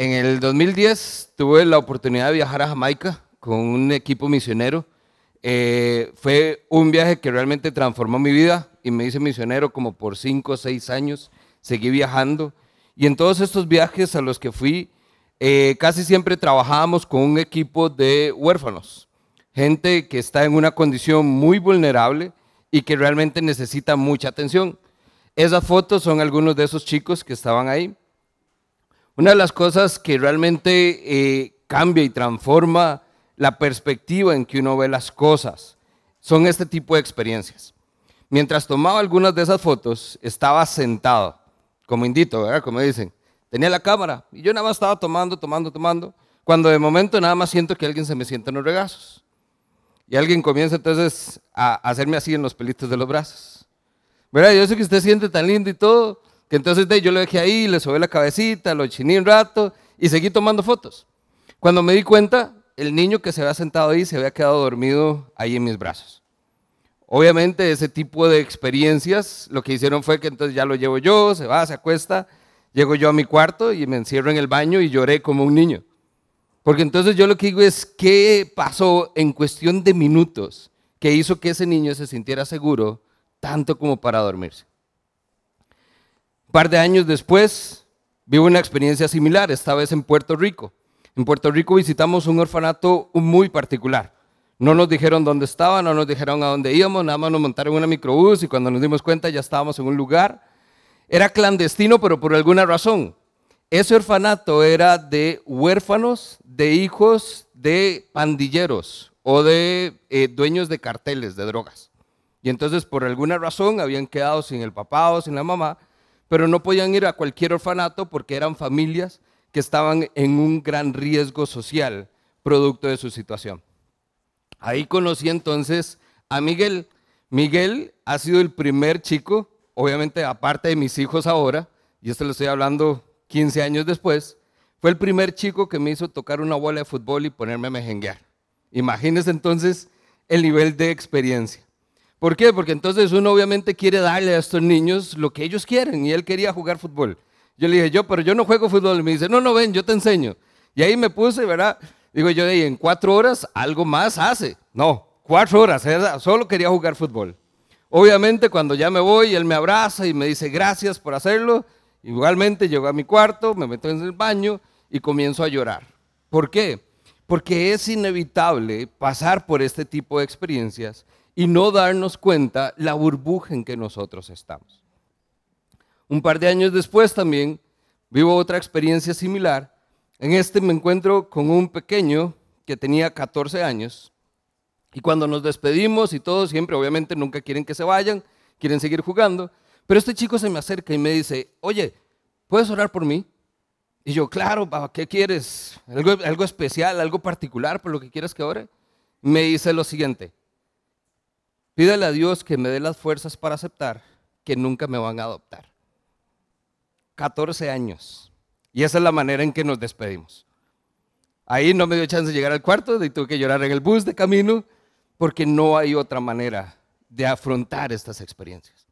En el 2010 tuve la oportunidad de viajar a Jamaica con un equipo misionero. Eh, fue un viaje que realmente transformó mi vida y me hice misionero como por cinco o seis años. Seguí viajando y en todos estos viajes a los que fui, eh, casi siempre trabajábamos con un equipo de huérfanos, gente que está en una condición muy vulnerable y que realmente necesita mucha atención. Esas fotos son algunos de esos chicos que estaban ahí. Una de las cosas que realmente eh, cambia y transforma la perspectiva en que uno ve las cosas son este tipo de experiencias. Mientras tomaba algunas de esas fotos, estaba sentado, como indito, ¿verdad? Como dicen. Tenía la cámara y yo nada más estaba tomando, tomando, tomando, cuando de momento nada más siento que alguien se me sienta en los regazos. Y alguien comienza entonces a hacerme así en los pelitos de los brazos. ¿Verdad? Yo sé que usted siente tan lindo y todo, que entonces yo lo dejé ahí, le sobé la cabecita, lo chiní un rato y seguí tomando fotos. Cuando me di cuenta, el niño que se había sentado ahí se había quedado dormido ahí en mis brazos. Obviamente ese tipo de experiencias lo que hicieron fue que entonces ya lo llevo yo, se va, se acuesta, llego yo a mi cuarto y me encierro en el baño y lloré como un niño. Porque entonces yo lo que digo es, ¿qué pasó en cuestión de minutos que hizo que ese niño se sintiera seguro tanto como para dormirse? Un par de años después, vivo una experiencia similar, esta vez en Puerto Rico. En Puerto Rico visitamos un orfanato muy particular. No nos dijeron dónde estaba, no nos dijeron a dónde íbamos, nada más nos montaron una microbús y cuando nos dimos cuenta ya estábamos en un lugar. Era clandestino, pero por alguna razón. Ese orfanato era de huérfanos, de hijos de pandilleros o de eh, dueños de carteles de drogas. Y entonces por alguna razón habían quedado sin el papá o sin la mamá pero no podían ir a cualquier orfanato porque eran familias que estaban en un gran riesgo social producto de su situación. Ahí conocí entonces a Miguel. Miguel ha sido el primer chico, obviamente aparte de mis hijos ahora, y esto lo estoy hablando 15 años después, fue el primer chico que me hizo tocar una bola de fútbol y ponerme a mejenguear. Imagínense entonces el nivel de experiencia. ¿Por qué? Porque entonces uno obviamente quiere darle a estos niños lo que ellos quieren y él quería jugar fútbol. Yo le dije, yo, pero yo no juego fútbol. Y me dice, no, no, ven, yo te enseño. Y ahí me puse, ¿verdad? Digo yo, en cuatro horas algo más hace. No, cuatro horas, solo quería jugar fútbol. Obviamente cuando ya me voy, él me abraza y me dice gracias por hacerlo. Igualmente llego a mi cuarto, me meto en el baño y comienzo a llorar. ¿Por qué? Porque es inevitable pasar por este tipo de experiencias y no darnos cuenta la burbuja en que nosotros estamos. Un par de años después también vivo otra experiencia similar. En este me encuentro con un pequeño que tenía 14 años y cuando nos despedimos y todo, siempre obviamente nunca quieren que se vayan, quieren seguir jugando, pero este chico se me acerca y me dice, oye, ¿puedes orar por mí? Y yo, claro, ¿qué quieres? ¿Algo, algo especial, algo particular por lo que quieras que ore? Me dice lo siguiente, Pídele a Dios que me dé las fuerzas para aceptar que nunca me van a adoptar. 14 años. Y esa es la manera en que nos despedimos. Ahí no me dio chance de llegar al cuarto, y tuve que llorar en el bus de camino, porque no hay otra manera de afrontar estas experiencias.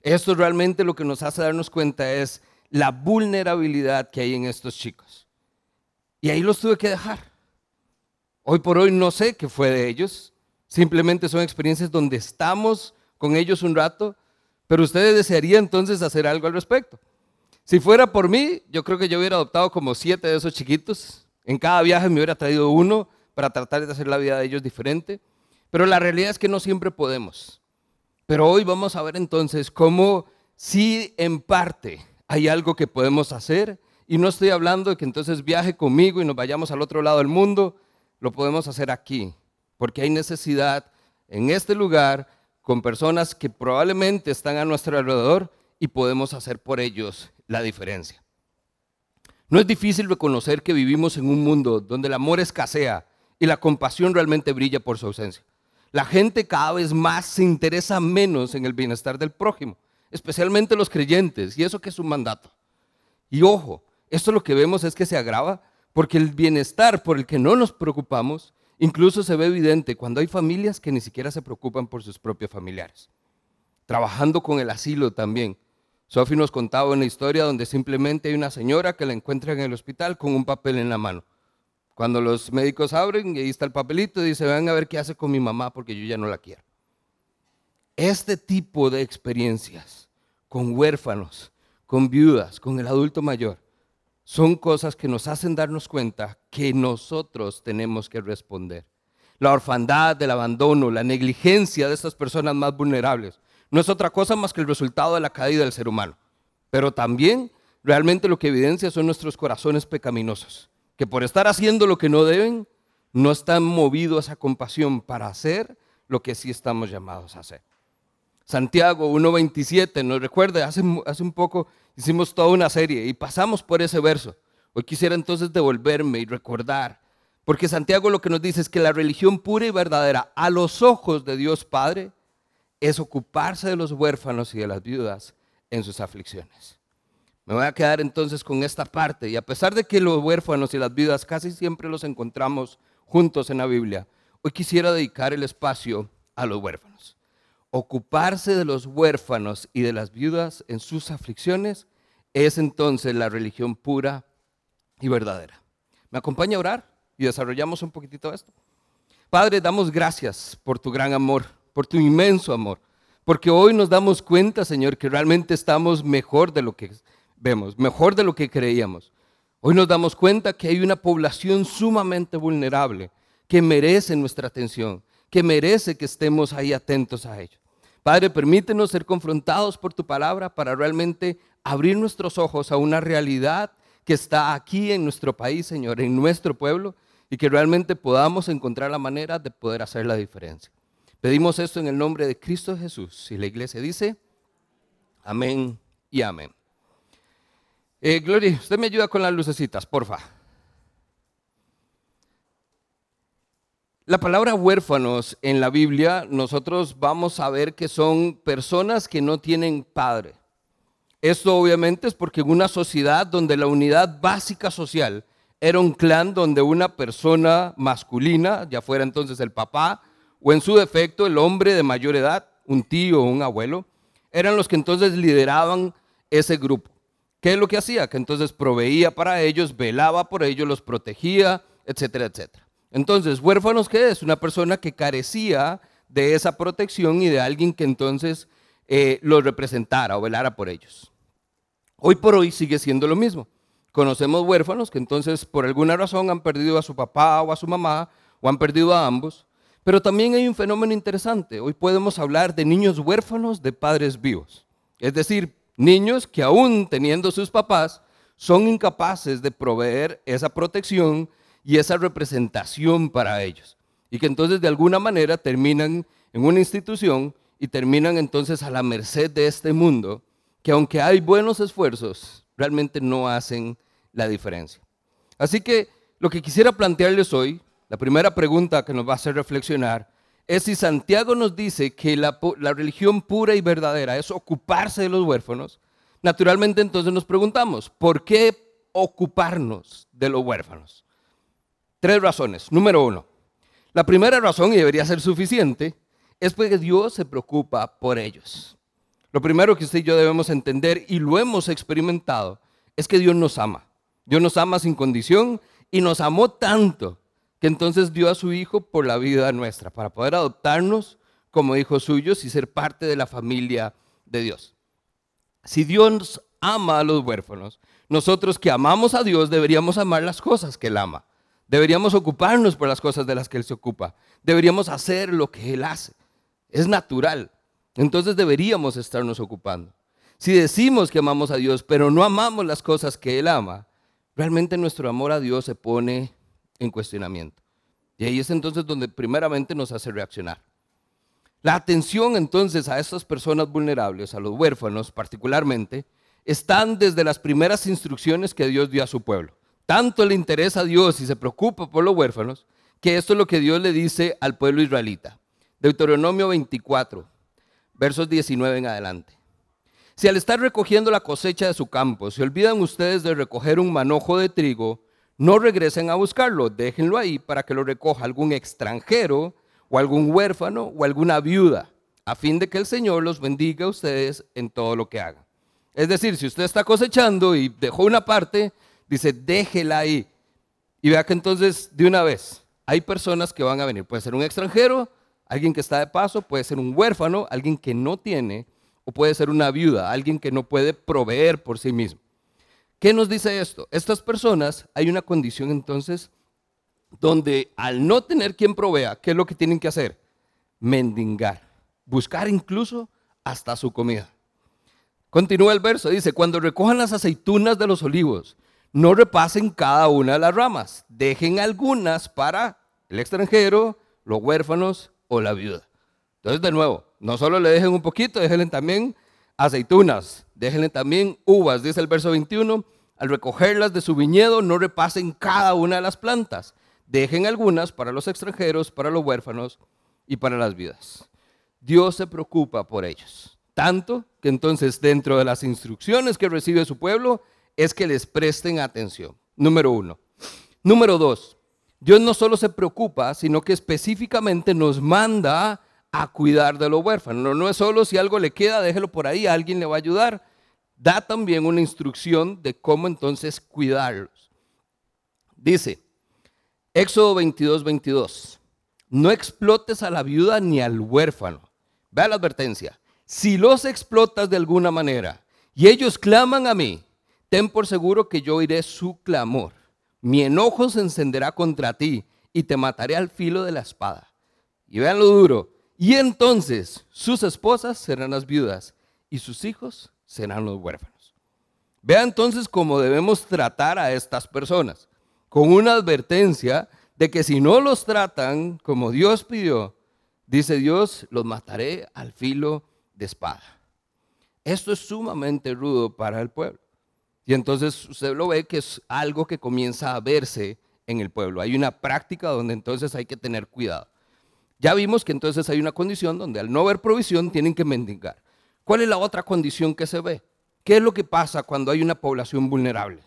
Esto realmente lo que nos hace darnos cuenta es la vulnerabilidad que hay en estos chicos. Y ahí los tuve que dejar. Hoy por hoy no sé qué fue de ellos, Simplemente son experiencias donde estamos con ellos un rato, pero ustedes desearían entonces hacer algo al respecto. Si fuera por mí, yo creo que yo hubiera adoptado como siete de esos chiquitos. En cada viaje me hubiera traído uno para tratar de hacer la vida de ellos diferente. Pero la realidad es que no siempre podemos. Pero hoy vamos a ver entonces cómo si en parte hay algo que podemos hacer. Y no estoy hablando de que entonces viaje conmigo y nos vayamos al otro lado del mundo. Lo podemos hacer aquí, porque hay necesidad en este lugar con personas que probablemente están a nuestro alrededor y podemos hacer por ellos la diferencia. No es difícil reconocer que vivimos en un mundo donde el amor escasea y la compasión realmente brilla por su ausencia. La gente cada vez más se interesa menos en el bienestar del prójimo, especialmente los creyentes, y eso que es un mandato. Y ojo, esto lo que vemos es que se agrava porque el bienestar por el que no nos preocupamos Incluso se ve evidente cuando hay familias que ni siquiera se preocupan por sus propios familiares. Trabajando con el asilo también. Sophie nos contaba una historia donde simplemente hay una señora que la encuentra en el hospital con un papel en la mano. Cuando los médicos abren y ahí está el papelito, dice, ven a ver qué hace con mi mamá porque yo ya no la quiero. Este tipo de experiencias con huérfanos, con viudas, con el adulto mayor, son cosas que nos hacen darnos cuenta que nosotros tenemos que responder. La orfandad, el abandono, la negligencia de estas personas más vulnerables no es otra cosa más que el resultado de la caída del ser humano. Pero también realmente lo que evidencia son nuestros corazones pecaminosos, que por estar haciendo lo que no deben, no están movidos a compasión para hacer lo que sí estamos llamados a hacer. Santiago 1.27 nos recuerda, hace, hace un poco hicimos toda una serie y pasamos por ese verso. Hoy quisiera entonces devolverme y recordar, porque Santiago lo que nos dice es que la religión pura y verdadera a los ojos de Dios Padre es ocuparse de los huérfanos y de las viudas en sus aflicciones. Me voy a quedar entonces con esta parte y a pesar de que los huérfanos y las viudas casi siempre los encontramos juntos en la Biblia, hoy quisiera dedicar el espacio a los huérfanos. Ocuparse de los huérfanos y de las viudas en sus aflicciones es entonces la religión pura y verdadera. ¿Me acompaña a orar y desarrollamos un poquitito esto? Padre, damos gracias por tu gran amor por tu inmenso amor. Porque hoy nos damos cuenta, Señor, que realmente estamos mejor de lo que vemos, mejor de lo que creíamos. Hoy nos damos cuenta que hay una población sumamente vulnerable que merece nuestra atención, que merece que estemos ahí atentos a ello. Padre, permítenos ser confrontados por tu palabra para realmente abrir nuestros ojos a una realidad que está aquí en nuestro país, Señor, en nuestro pueblo, y que realmente podamos encontrar la manera de poder hacer la diferencia. Pedimos esto en el nombre de Cristo Jesús. Y la iglesia dice, amén y amén. Eh, Gloria, usted me ayuda con las lucecitas, porfa. La palabra huérfanos en la Biblia, nosotros vamos a ver que son personas que no tienen padre. Esto obviamente es porque en una sociedad donde la unidad básica social era un clan donde una persona masculina, ya fuera entonces el papá, o en su defecto el hombre de mayor edad, un tío o un abuelo, eran los que entonces lideraban ese grupo. ¿Qué es lo que hacía? Que entonces proveía para ellos, velaba por ellos, los protegía, etcétera, etcétera. Entonces, huérfanos, ¿qué es? Una persona que carecía de esa protección y de alguien que entonces eh, los representara o velara por ellos. Hoy por hoy sigue siendo lo mismo. Conocemos huérfanos que entonces por alguna razón han perdido a su papá o a su mamá o han perdido a ambos pero también hay un fenómeno interesante. Hoy podemos hablar de niños huérfanos de padres vivos. Es decir, niños que aún teniendo sus papás son incapaces de proveer esa protección y esa representación para ellos. Y que entonces de alguna manera terminan en una institución y terminan entonces a la merced de este mundo, que aunque hay buenos esfuerzos, realmente no hacen la diferencia. Así que lo que quisiera plantearles hoy la primera pregunta que nos va a hacer reflexionar es si Santiago nos dice que la, religión pura y verdadera es ocuparse de los huérfanos, naturalmente entonces nos preguntamos, ¿por qué ocuparnos de los huérfanos? Tres razones. Número uno, la primera razón, y debería ser suficiente, es porque Dios se preocupa por ellos. Lo primero que usted y yo debemos entender, y lo hemos experimentado, es que Dios nos ama. Dios nos ama sin condición y nos amó tanto que entonces dio a su Hijo por la vida nuestra, para poder adoptarnos como hijos suyos y ser parte de la familia de Dios. Si Dios ama a los huérfanos, nosotros que amamos a Dios deberíamos amar las cosas que Él ama. Deberíamos ocuparnos por las cosas de las que Él se ocupa. Deberíamos hacer lo que Él hace. Es natural. Entonces deberíamos estarnos ocupando. Si decimos que amamos a Dios, pero no amamos las cosas que Él ama, realmente nuestro amor a Dios se pone en cuestionamiento. Y ahí es entonces donde primeramente nos hace reaccionar. La atención entonces a estas personas vulnerables, a los huérfanos particularmente, están desde las primeras instrucciones que Dios dio a su pueblo. Tanto le interesa a Dios y se preocupa por los huérfanos, que esto es lo que Dios le dice al pueblo israelita. Deuteronomio 24, versos 19 en adelante. Si al estar recogiendo la cosecha de su campo se olvidan ustedes de recoger un manojo de trigo, no regresen a buscarlo, déjenlo ahí para que lo recoja algún extranjero o algún huérfano o alguna viuda, a fin de que el Señor los bendiga a ustedes en todo lo que hagan. Es decir, si usted está cosechando y dejó una parte, dice, déjela ahí. Y vea que entonces, de una vez, hay personas que van a venir. Puede ser un extranjero, alguien que está de paso, puede ser un huérfano, alguien que no tiene, o puede ser una viuda, alguien que no puede proveer por sí mismo. ¿Qué nos dice esto? Estas personas, hay una condición entonces donde al no tener quien provea, ¿qué es lo que tienen que hacer? Mendigar, buscar incluso hasta su comida. Continúa el verso, dice, cuando recojan las aceitunas de los olivos, no repasen cada una de las ramas, dejen algunas para el extranjero, los huérfanos o la viuda. Entonces, de nuevo, no solo le dejen un poquito, déjenle también aceitunas, déjenle también uvas, dice el verso 21, al recogerlas de su viñedo, no repasen cada una de las plantas, dejen algunas para los extranjeros, para los huérfanos y para las viudas. Dios se preocupa por ellos. Tanto que entonces dentro de las instrucciones que recibe su pueblo es que les presten atención. Número uno. Número dos, Dios no solo se preocupa, sino que específicamente nos manda a cuidar de los huérfanos. No, es solo si algo le queda, déjelo por ahí, alguien le va a ayudar. Da también una instrucción de cómo entonces cuidarlos. Dice, Éxodo 22, 22, no explotes a la viuda ni al huérfano. Vea la advertencia. Si los explotas de alguna manera y ellos claman a mí, ten por seguro que yo oiré su clamor. Mi enojo se encenderá contra ti y te mataré al filo de la espada. Y vean lo duro. Y entonces sus esposas serán las viudas y sus hijos serán los huérfanos. Vea entonces cómo debemos tratar a estas personas, con una advertencia de que si no los tratan como Dios pidió, dice Dios, los mataré al filo de espada. Esto es sumamente rudo para el pueblo. Y entonces usted lo ve que es algo que comienza a verse en el pueblo. Hay una práctica donde entonces hay que tener cuidado. Ya vimos que entonces hay una condición donde al no haber provisión tienen que mendigar. ¿Cuál es la otra condición que se ve? ¿Qué es lo que pasa cuando hay una población vulnerable?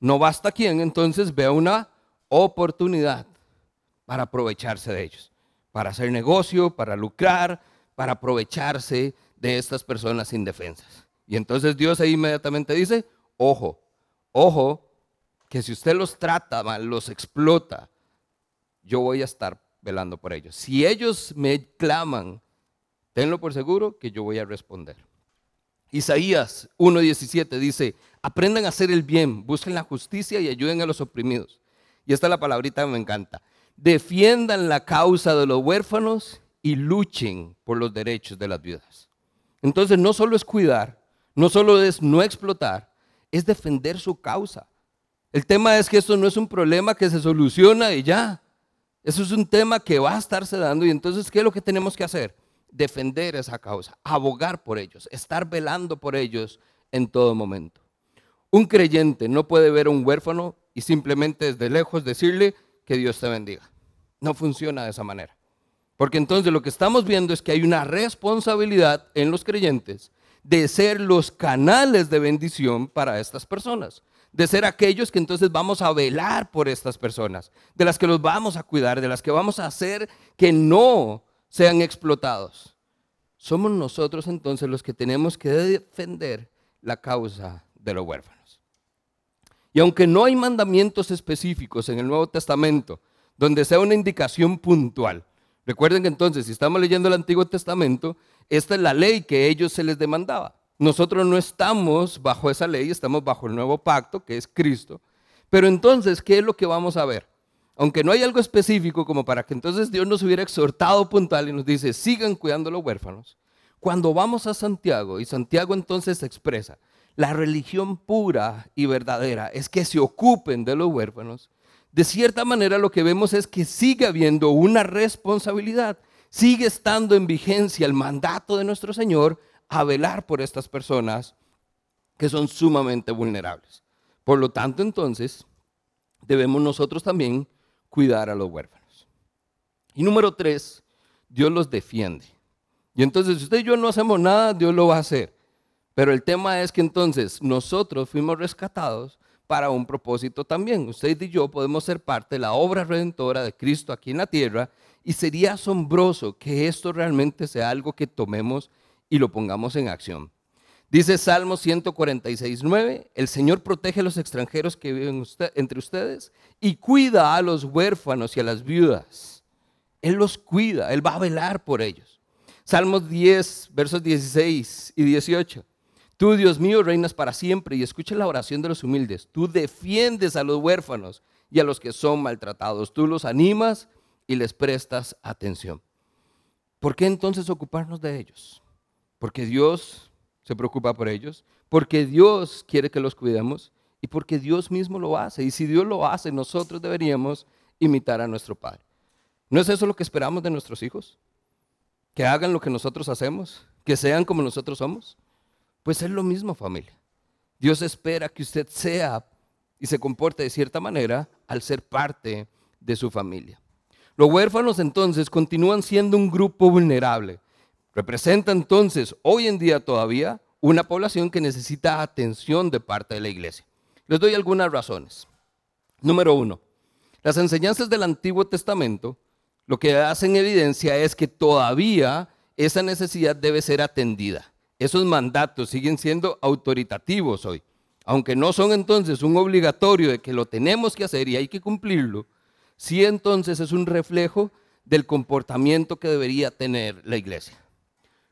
No basta quien entonces vea una oportunidad para aprovecharse de ellos, para hacer negocio, para lucrar, para aprovecharse de estas personas indefensas. Y entonces Dios ahí inmediatamente dice, ojo, ojo, que si usted los trata mal, los explota, yo voy a estar velando por ellos. Si ellos me claman, tenlo por seguro que yo voy a responder. Isaías 1.17 dice, aprendan a hacer el bien, busquen la justicia y ayuden a los oprimidos. Y esta es la palabrita que me encanta. Defiendan la causa de los huérfanos y luchen por los derechos de las viudas. Entonces no solo es cuidar, no solo es no explotar, es defender su causa. El tema es que esto no es un problema que se soluciona y ya. Eso es un tema que va a estarse dando y entonces, ¿qué es lo que tenemos que hacer? Defender esa causa, abogar por ellos, estar velando por ellos en todo momento. Un creyente no puede ver a un huérfano y simplemente desde lejos decirle que Dios te bendiga. No funciona de esa manera. Porque entonces lo que estamos viendo es que hay una responsabilidad en los creyentes de ser los canales de bendición para estas personas, de ser aquellos que entonces vamos a velar por estas personas, de las que los vamos a cuidar, de las que vamos a hacer que no sean explotados. Somos nosotros entonces los que tenemos que defender la causa de los huérfanos. Y aunque no hay mandamientos específicos en el Nuevo Testamento donde sea una indicación puntual, recuerden que entonces si estamos leyendo el Antiguo Testamento, esta es la ley que ellos se les demandaba. Nosotros no estamos bajo esa ley, estamos bajo el nuevo pacto, que es Cristo. Pero entonces, ¿qué es lo que vamos a ver? Aunque no hay algo específico como para que entonces Dios nos hubiera exhortado puntual y nos dice, sigan cuidando a los huérfanos. Cuando vamos a Santiago, y Santiago entonces expresa, la religión pura y verdadera es que se ocupen de los huérfanos, de cierta manera lo que vemos es que sigue habiendo una responsabilidad sigue estando en vigencia el mandato de nuestro Señor a velar por estas personas que son sumamente vulnerables. Por lo tanto, entonces, debemos nosotros también cuidar a los huérfanos. Y número tres, Dios los defiende. Y entonces, si usted y yo no hacemos nada, Dios lo va a hacer. Pero el tema es que entonces nosotros fuimos rescatados para un propósito también. Usted y yo podemos ser parte de la obra redentora de Cristo aquí en la tierra y sería asombroso que esto realmente sea algo que tomemos y lo pongamos en acción. Dice Salmo 146, 9, el Señor protege a los extranjeros que viven entre ustedes y cuida a los huérfanos y a las viudas. Él los cuida, Él va a velar por ellos. Salmos 10, versos 16 y 18. Tú, Dios mío, reinas para siempre y escucha la oración de los humildes. Tú defiendes a los huérfanos y a los que son maltratados. Tú los animas y les prestas atención. ¿Por qué entonces ocuparnos de ellos? Porque Dios se preocupa por ellos, porque Dios quiere que los cuidemos y porque Dios mismo lo hace. Y si Dios lo hace, nosotros deberíamos imitar a nuestro Padre. ¿No es eso lo que esperamos de nuestros hijos? Que hagan lo que nosotros hacemos, que sean como nosotros somos. Pues es lo mismo familia. Dios espera que usted sea y se comporte de cierta manera al ser parte de su familia. Los huérfanos entonces continúan siendo un grupo vulnerable. Representa entonces hoy en día todavía una población que necesita atención de parte de la iglesia. Les doy algunas razones. Número uno, las enseñanzas del Antiguo Testamento lo que hacen evidencia es que todavía esa necesidad debe ser atendida. Esos mandatos siguen siendo autoritativos hoy. Aunque no son entonces un obligatorio de que lo tenemos que hacer y hay que cumplirlo, sí entonces es un reflejo del comportamiento que debería tener la iglesia.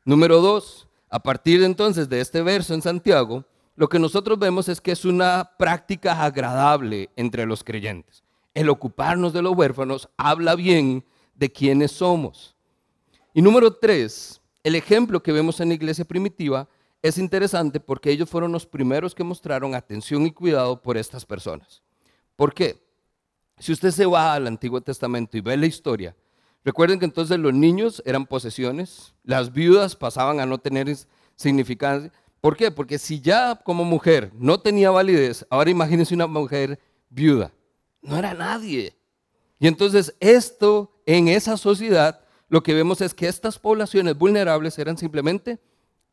Número dos, a partir entonces de este verso en Santiago, lo que nosotros vemos es que es una práctica agradable entre los creyentes. El ocuparnos de los huérfanos habla bien de quiénes somos. Y número tres, el ejemplo que vemos en la iglesia primitiva es interesante porque ellos fueron los primeros que mostraron atención y cuidado por estas personas. ¿Por qué? Si usted se va al Antiguo Testamento y ve la historia, recuerden que entonces los niños eran posesiones, las viudas pasaban a no tener significancia. ¿Por qué? Porque si ya como mujer no tenía validez, ahora imagínense una mujer viuda, no era nadie. Y entonces esto en esa sociedad lo que vemos es que estas poblaciones vulnerables eran simplemente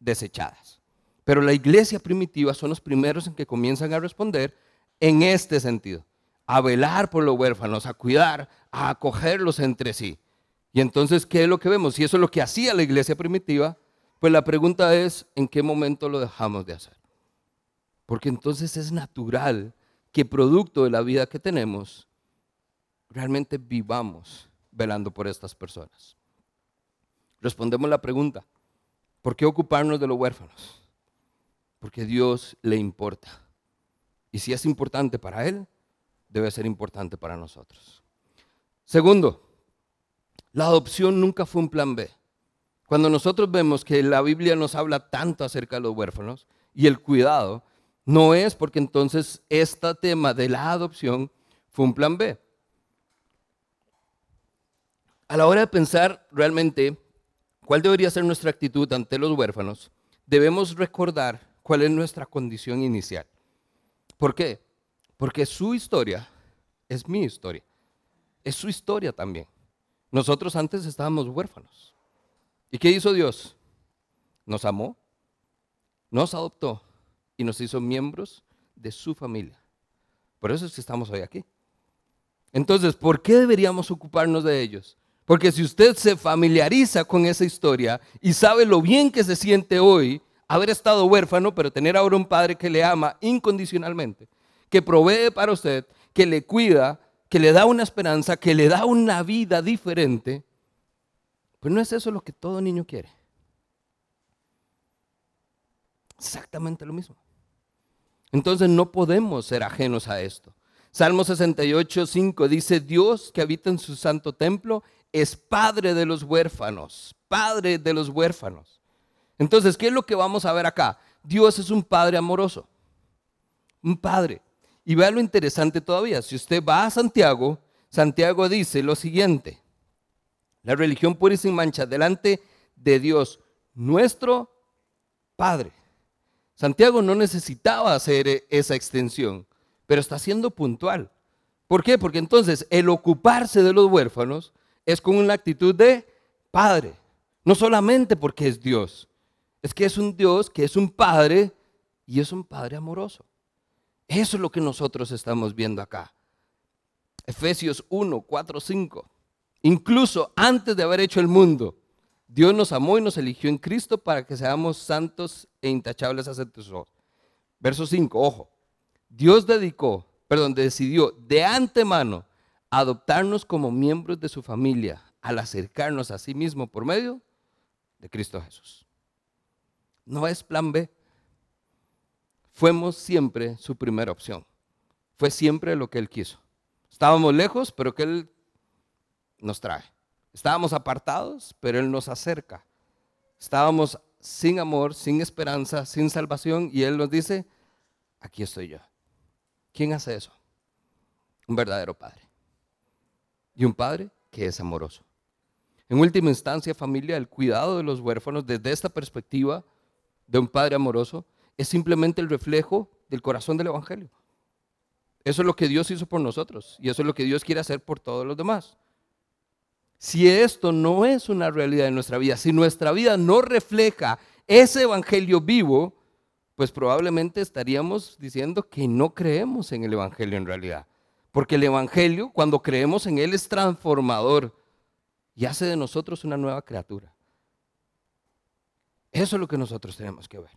desechadas. Pero la iglesia primitiva son los primeros en que comienzan a responder en este sentido a velar por los huérfanos, a cuidar, a acogerlos entre sí. Y entonces, ¿qué es lo que vemos? Si eso es lo que hacía la iglesia primitiva, pues la pregunta es, ¿en qué momento lo dejamos de hacer? Porque entonces es natural que producto de la vida que tenemos, realmente vivamos velando por estas personas. Respondemos la pregunta, ¿por qué ocuparnos de los huérfanos? Porque Dios le importa. Y si es importante para Él, debe ser importante para nosotros. Segundo, la adopción nunca fue un plan B. Cuando nosotros vemos que la Biblia nos habla tanto acerca de los huérfanos y el cuidado, no es porque entonces este tema de la adopción fue un plan B. A la hora de pensar realmente cuál debería ser nuestra actitud ante los huérfanos, debemos recordar cuál es nuestra condición inicial. ¿Por qué? Porque su historia es mi historia. Es su historia también. Nosotros antes estábamos huérfanos. ¿Y qué hizo Dios? Nos amó, nos adoptó y nos hizo miembros de su familia. Por eso es que estamos hoy aquí. Entonces, ¿por qué deberíamos ocuparnos de ellos? Porque si usted se familiariza con esa historia y sabe lo bien que se siente hoy haber estado huérfano, pero tener ahora un padre que le ama incondicionalmente, que provee para usted, que le cuida, que le da una esperanza, que le da una vida diferente, pues no es eso lo que todo niño quiere. Exactamente lo mismo. Entonces no podemos ser ajenos a esto. Salmo 68, 5 dice, Dios que habita en su santo templo es padre de los huérfanos, padre de los huérfanos. Entonces, ¿qué es lo que vamos a ver acá? Dios es un padre amoroso, un padre. Y vea lo interesante todavía, si usted va a Santiago, Santiago dice lo siguiente, la religión pura y sin mancha delante de Dios, nuestro Padre. Santiago no necesitaba hacer esa extensión, pero está siendo puntual. ¿Por qué? Porque entonces el ocuparse de los huérfanos es con una actitud de Padre, no solamente porque es Dios, es que es un Dios que es un Padre y es un Padre amoroso. Eso es lo que nosotros estamos viendo acá. Efesios 1, 4, 5. Incluso antes de haber hecho el mundo, Dios nos amó y nos eligió en Cristo para que seamos santos e intachables a sus. Verso 5, ojo. Dios dedicó, perdón, decidió de antemano adoptarnos como miembros de su familia al acercarnos a sí mismo por medio de Cristo Jesús. No es plan B. Fuimos siempre su primera opción. Fue siempre lo que Él quiso. Estábamos lejos, pero que Él nos trae. Estábamos apartados, pero Él nos acerca. Estábamos sin amor, sin esperanza, sin salvación, y Él nos dice, aquí estoy yo. ¿Quién hace eso? Un verdadero padre. Y un padre que es amoroso. En última instancia, familia, el cuidado de los huérfanos desde esta perspectiva de un padre amoroso es simplemente el reflejo del corazón del Evangelio. Eso es lo que Dios hizo por nosotros y eso es lo que Dios quiere hacer por todos los demás. Si esto no es una realidad en nuestra vida, si nuestra vida no refleja ese Evangelio vivo, pues probablemente estaríamos diciendo que no creemos en el Evangelio en realidad. Porque el Evangelio, cuando creemos en Él, es transformador y hace de nosotros una nueva criatura. Eso es lo que nosotros tenemos que ver.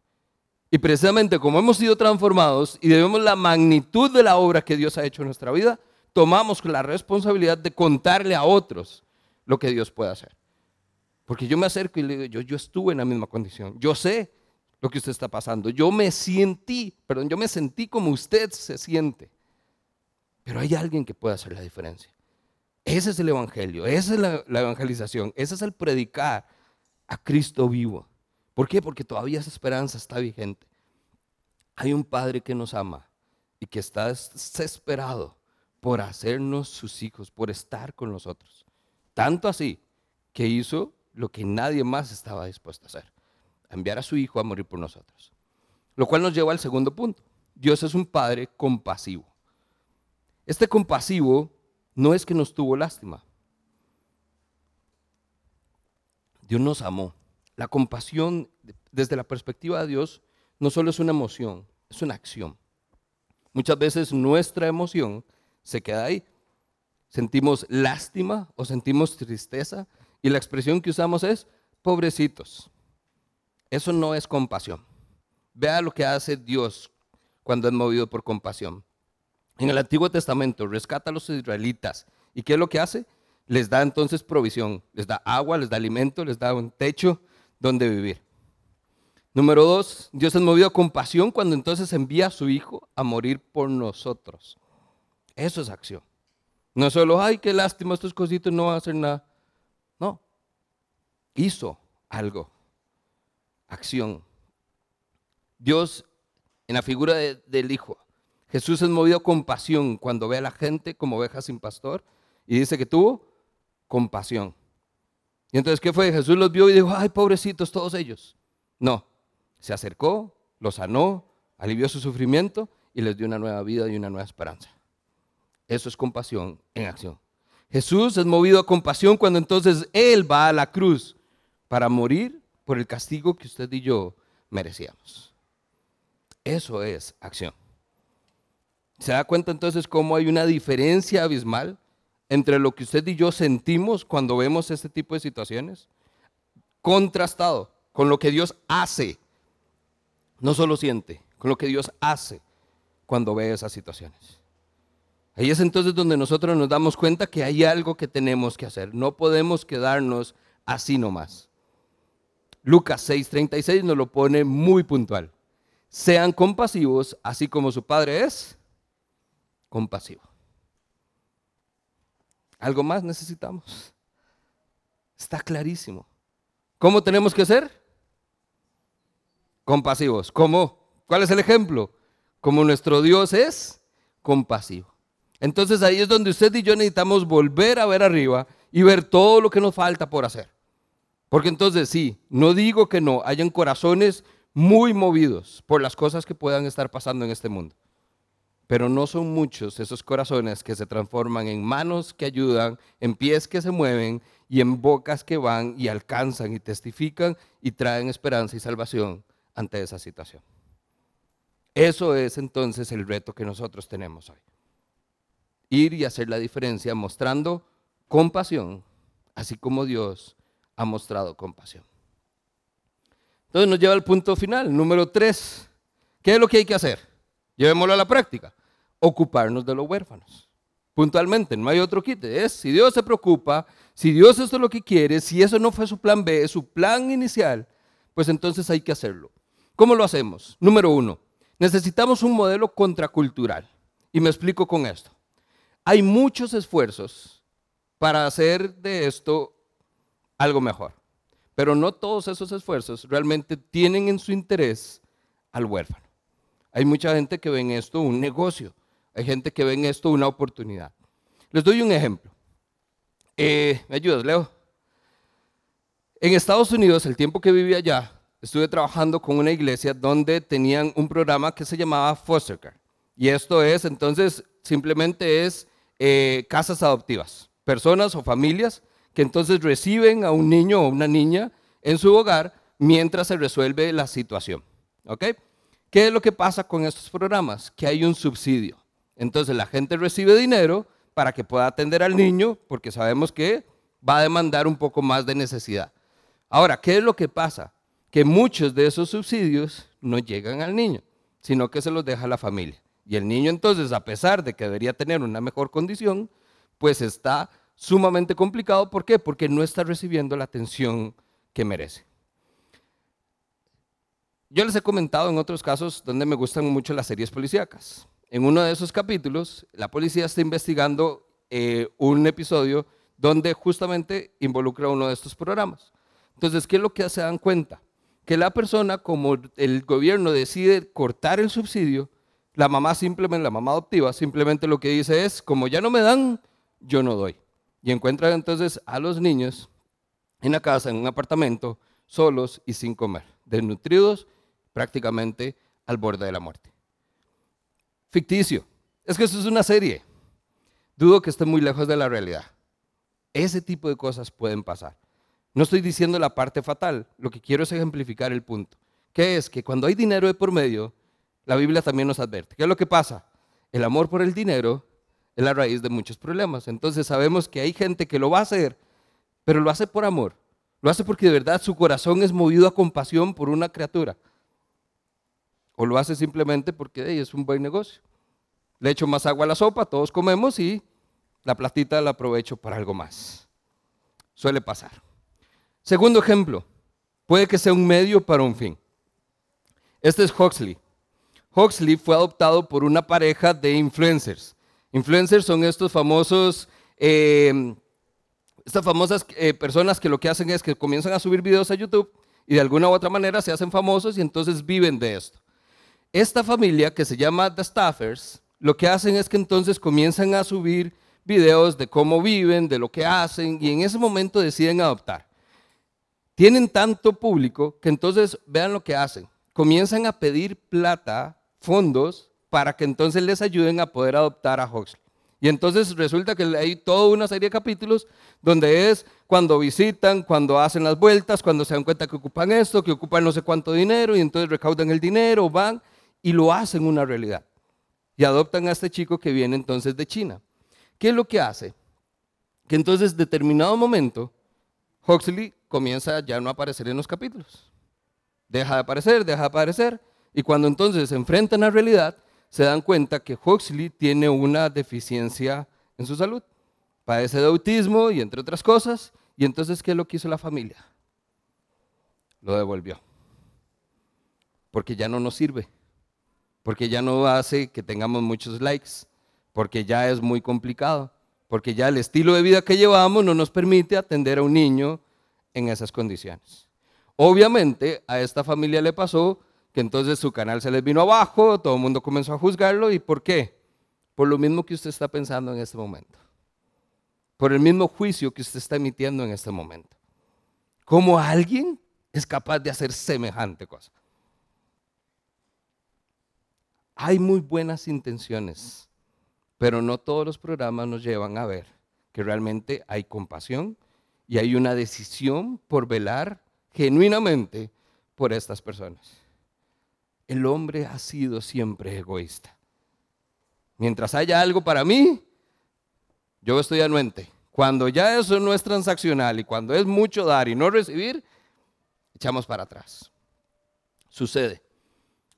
Y precisamente como hemos sido transformados y debemos la magnitud de la obra que Dios ha hecho en nuestra vida, tomamos la responsabilidad de contarle a otros lo que Dios puede hacer. Porque yo me acerco y le digo, yo, yo estuve en la misma condición, yo sé lo que usted está pasando, yo me sentí, perdón, yo me sentí como usted se siente. Pero hay alguien que puede hacer la diferencia. Ese es el Evangelio, esa es la, la evangelización, ese es el predicar a Cristo vivo. ¿Por qué? Porque todavía esa esperanza está vigente. Hay un Padre que nos ama y que está desesperado por hacernos sus hijos, por estar con nosotros. Tanto así que hizo lo que nadie más estaba dispuesto a hacer, enviar a su hijo a morir por nosotros. Lo cual nos lleva al segundo punto. Dios es un Padre compasivo. Este compasivo no es que nos tuvo lástima. Dios nos amó. La compasión desde la perspectiva de Dios no solo es una emoción, es una acción. Muchas veces nuestra emoción se queda ahí. Sentimos lástima o sentimos tristeza y la expresión que usamos es pobrecitos. Eso no es compasión. Vea lo que hace Dios cuando es movido por compasión. En el Antiguo Testamento rescata a los israelitas. ¿Y qué es lo que hace? Les da entonces provisión, les da agua, les da alimento, les da un techo donde vivir. Número dos, Dios es movido a compasión cuando entonces envía a su Hijo a morir por nosotros. Eso es acción. No solo, ay, qué lástima, estos cositos no van a hacer nada. No, hizo algo. Acción. Dios, en la figura del Hijo, Jesús es movido a compasión cuando ve a la gente como oveja sin pastor y dice que tuvo compasión. Y entonces, ¿qué fue? Jesús los vio y dijo, ay, pobrecitos todos ellos. No, se acercó, los sanó, alivió su sufrimiento y les dio una nueva vida y una nueva esperanza. Eso es compasión en acción. Jesús es movido a compasión cuando entonces Él va a la cruz para morir por el castigo que usted y yo merecíamos. Eso es acción. ¿Se da cuenta entonces cómo hay una diferencia abismal entre lo que usted y yo sentimos cuando vemos este tipo de situaciones? Contrastado con lo que Dios hace. No solo siente, con lo que Dios hace cuando ve esas situaciones. Ahí es entonces donde nosotros nos damos cuenta que hay algo que tenemos que hacer. No podemos quedarnos así nomás. Lucas 6:36 nos lo pone muy puntual. Sean compasivos, así como su Padre es compasivo. ¿Algo más necesitamos? Está clarísimo. ¿Cómo tenemos que ser? Compasivos. ¿Cómo? ¿Cuál es el ejemplo? Como nuestro Dios es compasivo. Entonces ahí es donde usted y yo necesitamos volver a ver arriba y ver todo lo que nos falta por hacer. Porque entonces sí, no digo que no, hayan corazones muy movidos por las cosas que puedan estar pasando en este mundo. Pero no son muchos esos corazones que se transforman en manos que ayudan, en pies que se mueven y en bocas que van y alcanzan y testifican y traen esperanza y salvación ante esa situación. Eso es entonces el reto que nosotros tenemos hoy. Ir y hacer la diferencia mostrando compasión, así como Dios ha mostrado compasión. Entonces nos lleva al punto final, número tres. ¿Qué es lo que hay que hacer? Llevémoslo a la práctica. Ocuparnos de los huérfanos. Puntualmente, no hay otro quite. Es si Dios se preocupa, si Dios esto es lo que quiere, si eso no fue su plan B, su plan inicial, pues entonces hay que hacerlo. ¿Cómo lo hacemos? Número uno, necesitamos un modelo contracultural. Y me explico con esto. Hay muchos esfuerzos para hacer de esto algo mejor. Pero no todos esos esfuerzos realmente tienen en su interés al huérfano. Hay mucha gente que ve en esto un negocio, hay gente que ve en esto una oportunidad. Les doy un ejemplo. Eh, ¿Me ayudas, Leo? En Estados Unidos, el tiempo que viví allá, estuve trabajando con una iglesia donde tenían un programa que se llamaba Foster Care. Y esto es, entonces, simplemente es eh, casas adoptivas, personas o familias que entonces reciben a un niño o una niña en su hogar mientras se resuelve la situación. ¿Ok? ¿Qué es lo que pasa con estos programas? Que hay un subsidio. Entonces la gente recibe dinero para que pueda atender al niño porque sabemos que va a demandar un poco más de necesidad. Ahora, ¿qué es lo que pasa? Que muchos de esos subsidios no llegan al niño, sino que se los deja la familia. Y el niño entonces, a pesar de que debería tener una mejor condición, pues está sumamente complicado. ¿Por qué? Porque no está recibiendo la atención que merece. Yo les he comentado en otros casos donde me gustan mucho las series policíacas. En uno de esos capítulos, la policía está investigando eh, un episodio donde justamente involucra uno de estos programas. Entonces, ¿qué es lo que se dan cuenta? Que la persona, como el gobierno decide cortar el subsidio, la mamá simplemente, la mamá adoptiva, simplemente lo que dice es, como ya no me dan, yo no doy y encuentran entonces a los niños en la casa, en un apartamento, solos y sin comer, desnutridos, prácticamente al borde de la muerte. Ficticio. Es que eso es una serie. Dudo que esté muy lejos de la realidad. Ese tipo de cosas pueden pasar. No estoy diciendo la parte fatal, lo que quiero es ejemplificar el punto, que es que cuando hay dinero de por medio, la Biblia también nos advierte. ¿Qué es lo que pasa? El amor por el dinero es la raíz de muchos problemas. Entonces sabemos que hay gente que lo va a hacer, pero lo hace por amor. Lo hace porque de verdad su corazón es movido a compasión por una criatura. O lo hace simplemente porque es un buen negocio. Le echo más agua a la sopa, todos comemos y la platita la aprovecho para algo más. Suele pasar. Segundo ejemplo, puede que sea un medio para un fin. Este es Huxley. Huxley fue adoptado por una pareja de influencers. Influencers son estos famosos, eh, estas famosas eh, personas que lo que hacen es que comienzan a subir videos a YouTube y de alguna u otra manera se hacen famosos y entonces viven de esto. Esta familia que se llama The Staffers, lo que hacen es que entonces comienzan a subir videos de cómo viven, de lo que hacen y en ese momento deciden adoptar. Tienen tanto público que entonces vean lo que hacen. Comienzan a pedir plata, fondos para que entonces les ayuden a poder adoptar a Huxley. Y entonces resulta que hay toda una serie de capítulos donde es cuando visitan, cuando hacen las vueltas, cuando se dan cuenta que ocupan esto, que ocupan no sé cuánto dinero y entonces recaudan el dinero, van y lo hacen una realidad. Y adoptan a este chico que viene entonces de China. ¿Qué es lo que hace? Que entonces en determinado momento Huxley comienza ya no a aparecer en los capítulos. Deja de aparecer, deja de aparecer. Y cuando entonces se enfrentan a la realidad, se dan cuenta que Huxley tiene una deficiencia en su salud. Padece de autismo y entre otras cosas. Y entonces, ¿qué es lo que hizo la familia? Lo devolvió. Porque ya no nos sirve. Porque ya no hace que tengamos muchos likes. Porque ya es muy complicado. Porque ya el estilo de vida que llevamos no nos permite atender a un niño en esas condiciones. Obviamente a esta familia le pasó que entonces su canal se les vino abajo, todo el mundo comenzó a juzgarlo. ¿Y por qué? Por lo mismo que usted está pensando en este momento. Por el mismo juicio que usted está emitiendo en este momento. ¿Cómo alguien es capaz de hacer semejante cosa? Hay muy buenas intenciones, pero no todos los programas nos llevan a ver que realmente hay compasión y hay una decisión por velar genuinamente por estas personas el hombre ha sido siempre egoísta. Mientras haya algo para mí, yo estoy anuente. Cuando ya eso no es transaccional y cuando es mucho dar y no recibir, echamos para atrás. Sucede.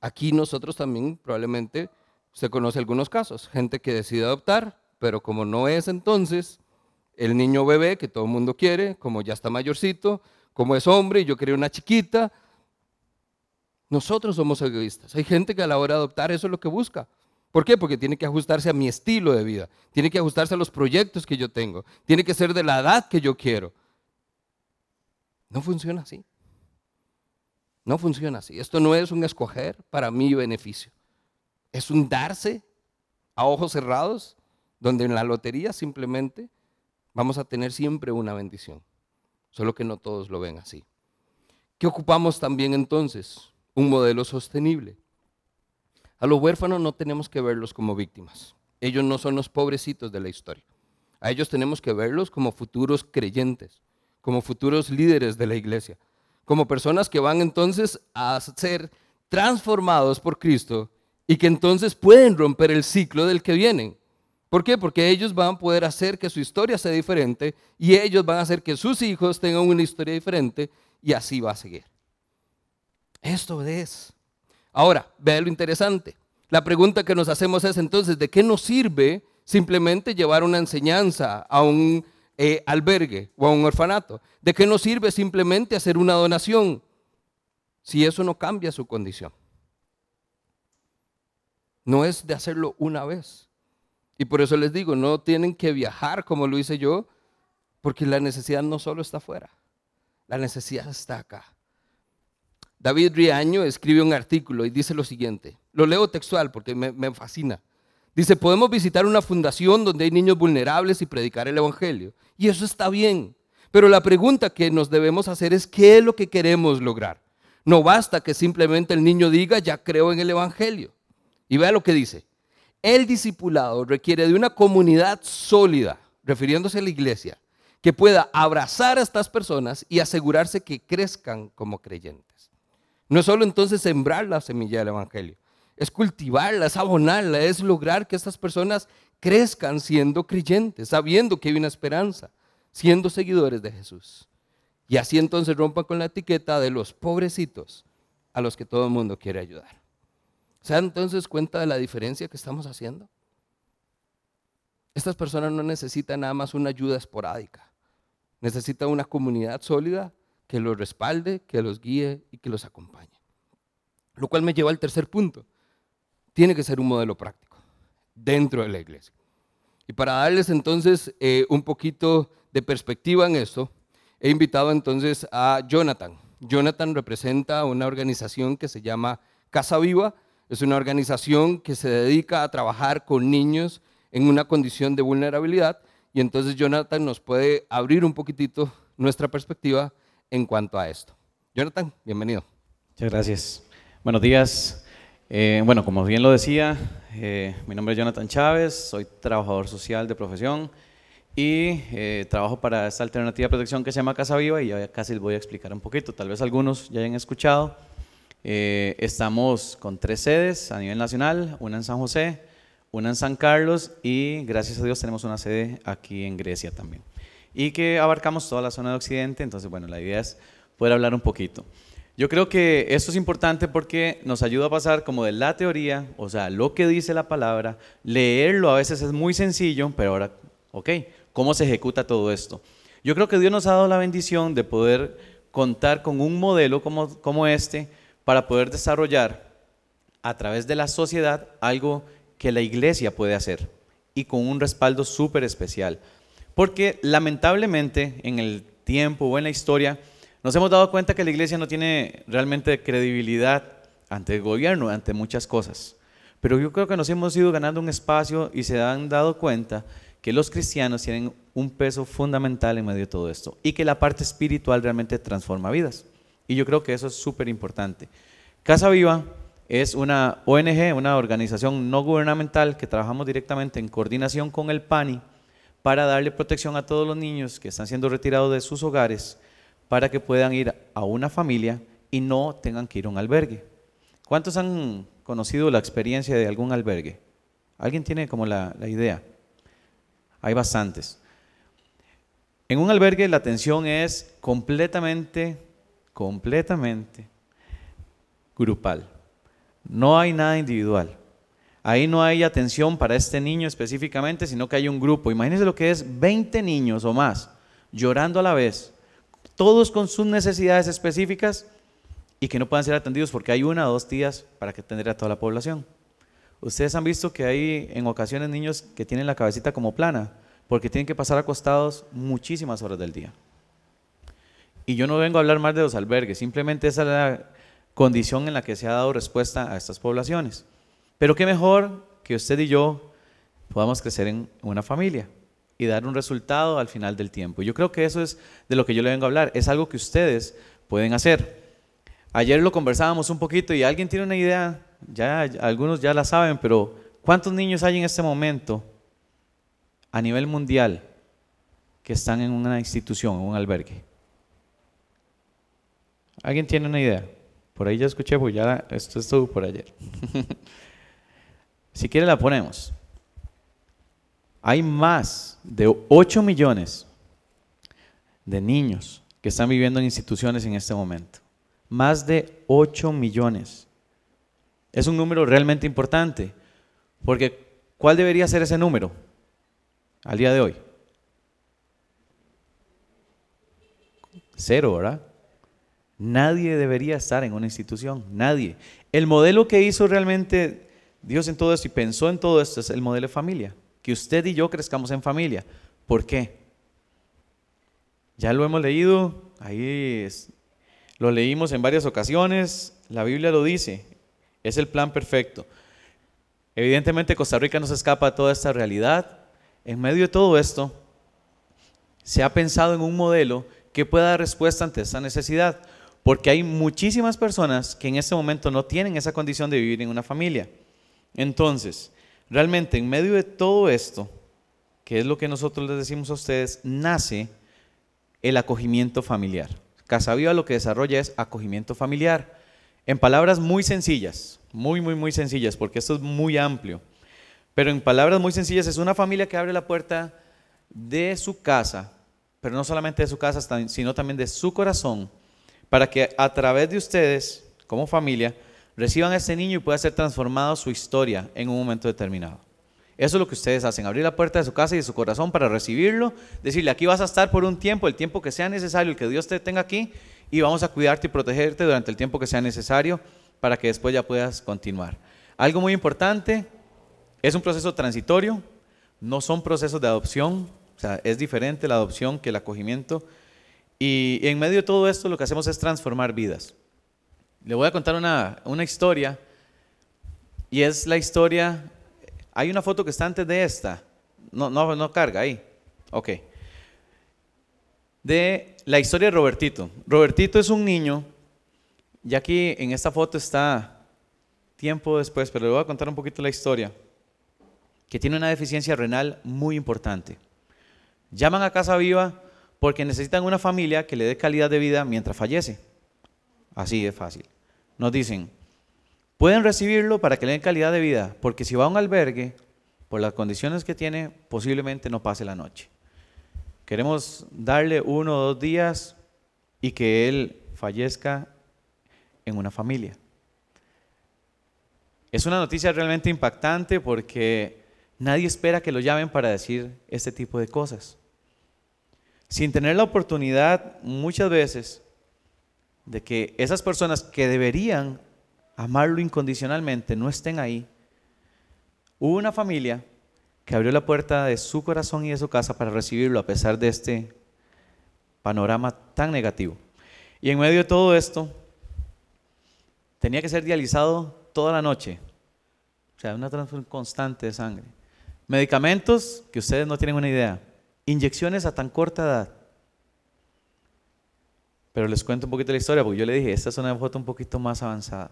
Aquí nosotros también probablemente se conoce algunos casos, gente que decide adoptar, pero como no es entonces el niño bebé que todo el mundo quiere, como ya está mayorcito, como es hombre y yo quería una chiquita, nosotros somos egoístas. Hay gente que a la hora de adoptar eso es lo que busca. ¿Por qué? Porque tiene que ajustarse a mi estilo de vida, tiene que ajustarse a los proyectos que yo tengo, tiene que ser de la edad que yo quiero. No funciona así. No funciona así. Esto no es un escoger para mi beneficio. Es un darse a ojos cerrados, donde en la lotería simplemente vamos a tener siempre una bendición. Solo que no todos lo ven así. ¿Qué ocupamos también entonces? Un modelo sostenible. A los huérfanos no tenemos que verlos como víctimas. Ellos no son los pobrecitos de la historia. A ellos tenemos que verlos como futuros creyentes, como futuros líderes de la iglesia, como personas que van entonces a ser transformados por Cristo y que entonces pueden romper el ciclo del que vienen. ¿Por qué? Porque ellos van a poder hacer que su historia sea diferente y ellos van a hacer que sus hijos tengan una historia diferente y así va a seguir. Esto es Ahora, vea lo interesante. La pregunta que nos hacemos es entonces, ¿de qué nos sirve simplemente llevar una enseñanza a un eh, albergue o a un orfanato? ¿De qué nos sirve simplemente hacer una donación si eso no cambia su condición? No es de hacerlo una vez. Y por eso les digo, no tienen que viajar como lo hice yo, porque la necesidad no solo está afuera, la necesidad está acá. David Riaño escribe un artículo y dice lo siguiente. Lo leo textual porque me, fascina. Dice, podemos visitar una fundación donde hay niños vulnerables y predicar el Evangelio. Y eso está bien. Pero la pregunta que nos debemos hacer es, ¿qué es lo que queremos lograr? No basta que simplemente el niño diga, ya creo en el Evangelio. Y vea lo que dice. El discipulado requiere de una comunidad sólida, refiriéndose a la iglesia, que pueda abrazar a estas personas y asegurarse que crezcan como creyentes. No es solo entonces sembrar la semilla del Evangelio, es cultivarla, es abonarla, es lograr que estas personas crezcan siendo creyentes, sabiendo que hay una esperanza, siendo seguidores de Jesús. Y así entonces rompan con la etiqueta de los pobrecitos a los que todo el mundo quiere ayudar. ¿Se dan entonces cuenta de la diferencia que estamos haciendo? Estas personas no necesitan nada más una ayuda esporádica, necesitan una comunidad sólida que los respalde, que los guíe y que los acompañe. Lo cual me lleva al tercer punto. Tiene que ser un modelo práctico dentro de la iglesia. Y para darles entonces eh, un poquito de perspectiva en esto, he invitado entonces a Jonathan. Jonathan representa una organización que se llama Casa Viva. Es una organización que se dedica a trabajar con niños en una condición de vulnerabilidad. Y entonces Jonathan nos puede abrir un poquitito nuestra perspectiva en cuanto a esto. Jonathan, bienvenido. Muchas gracias. Buenos días. Eh, bueno, como bien lo decía, eh, mi nombre es Jonathan Chávez, soy trabajador social de profesión y eh, trabajo para esta alternativa de protección que se llama Casa Viva y ya casi les voy a explicar un poquito. Tal vez algunos ya hayan escuchado. estamos con tres sedes a nivel nacional, una en San José, una en San Carlos y gracias a Dios tenemos una sede aquí en Grecia también y que abarcamos toda la zona de Occidente. Entonces, bueno, la idea es poder hablar un poquito. Yo creo que esto es importante porque nos ayuda a pasar como de la teoría, o sea, lo que dice la palabra, leerlo a veces es muy sencillo, pero ahora, ok, ¿cómo se ejecuta todo esto? Yo creo que Dios nos ha dado la bendición de poder contar con un modelo como, como este para poder desarrollar a través de la sociedad algo que la iglesia puede hacer y con un respaldo súper especial. Porque lamentablemente en el tiempo o en la historia nos hemos dado cuenta que la iglesia no tiene realmente credibilidad ante el gobierno, ante muchas cosas. Pero yo creo que nos hemos ido ganando un espacio y se han dado cuenta que los cristianos tienen un peso fundamental en medio de todo esto y que la parte espiritual realmente transforma vidas. Y yo creo que eso es súper importante. Casa Viva es una ONG, una organización no gubernamental que trabajamos directamente en coordinación con el PANI para darle protección a todos los niños que están siendo retirados de sus hogares para que puedan ir a una familia y no tengan que ir a un albergue. ¿Cuántos han conocido la experiencia de algún albergue? ¿Alguien tiene como la, idea? Hay bastantes. En un albergue la atención es completamente, completamente grupal. No hay nada individual. Ahí no hay atención para este niño específicamente, sino que hay un grupo. Imagínense lo que es 20 niños o más llorando a la vez, todos con sus necesidades específicas y que no puedan ser atendidos porque hay una o dos días para que atender a toda la población. Ustedes han visto que hay en ocasiones niños que tienen la cabecita como plana porque tienen que pasar acostados muchísimas horas del día. Y yo no vengo a hablar más de los albergues, simplemente esa es la condición en la que se ha dado respuesta a estas poblaciones. Pero qué mejor que usted y yo podamos crecer en una familia y dar un resultado al final del tiempo. Yo creo que eso es de lo que yo le vengo a hablar, es algo que ustedes pueden hacer. Ayer lo conversábamos un poquito y alguien tiene una idea, ya algunos ya la saben, pero ¿cuántos niños hay en este momento a nivel mundial que están en una institución, en un albergue? ¿Alguien tiene una idea? Por ahí ya escuché, pues ya esto estuvo por ayer. si quiere la ponemos. Hay más de 8 millones de niños que están viviendo en instituciones en este momento. Más de 8 millones. Es un número realmente importante, porque ¿cuál debería ser ese número al día de hoy? Cero, ¿verdad? Nadie debería estar en una institución, nadie. El modelo que hizo realmente Dios en todo esto y pensó en todo esto es el modelo de familia, que usted y yo crezcamos en familia. ¿Por qué? Ya lo hemos leído, ahí lo leímos en varias ocasiones, la Biblia lo dice, es el plan perfecto. Evidentemente Costa Rica no se escapa de toda esta realidad. En medio de todo esto, se ha pensado en un modelo que pueda dar respuesta ante esta necesidad. Porque hay muchísimas personas que en este momento no tienen esa condición de vivir en una familia. Entonces, realmente en medio de todo esto, que es lo que nosotros les decimos a ustedes, nace el acogimiento familiar. Casa Viva lo que desarrolla es acogimiento familiar. En palabras muy sencillas, muy, muy, muy sencillas, porque esto es muy amplio. Pero en palabras muy sencillas es una familia que abre la puerta de su casa, pero no solamente de su casa, sino también de su corazón para que a través de ustedes, como familia, reciban a este niño y pueda ser transformado su historia en un momento determinado. Eso es lo que ustedes hacen, abrir la puerta de su casa y de su corazón para recibirlo, decirle, aquí vas a estar por un tiempo, el tiempo que sea necesario, el que Dios te tenga aquí, y vamos a cuidarte y protegerte durante el tiempo que sea necesario para que después ya puedas continuar. Algo muy importante, es un proceso transitorio, no son procesos de adopción, o sea, es diferente la adopción que el acogimiento y en medio de todo esto lo que hacemos es transformar vidas. Le voy a contar una, historia y es la historia, hay una foto que está antes de esta, no, no, no carga ahí, ok, de la historia de Robertito. Robertito es un niño, y aquí en esta foto está tiempo después, pero le voy a contar un poquito la historia, que tiene una deficiencia renal muy importante. Llaman a Casa Viva porque necesitan una familia que le dé calidad de vida mientras fallece. Así de fácil. Nos dicen, pueden recibirlo para que le den calidad de vida, porque si va a un albergue, por las condiciones que tiene, posiblemente no pase la noche. Queremos darle uno o dos días y que él fallezca en una familia. Es una noticia realmente impactante porque nadie espera que lo llamen para decir este tipo de cosas sin tener la oportunidad muchas veces de que esas personas que deberían amarlo incondicionalmente no estén ahí. Hubo una familia que abrió la puerta de su corazón y de su casa para recibirlo a pesar de este panorama tan negativo. Y en medio de todo esto, tenía que ser dializado toda la noche. O sea, una transfusión constante de sangre. Medicamentos que ustedes no tienen una idea inyecciones a tan corta edad. Pero les cuento un poquito la historia, porque yo le dije, esta es una foto un poquito más avanzada.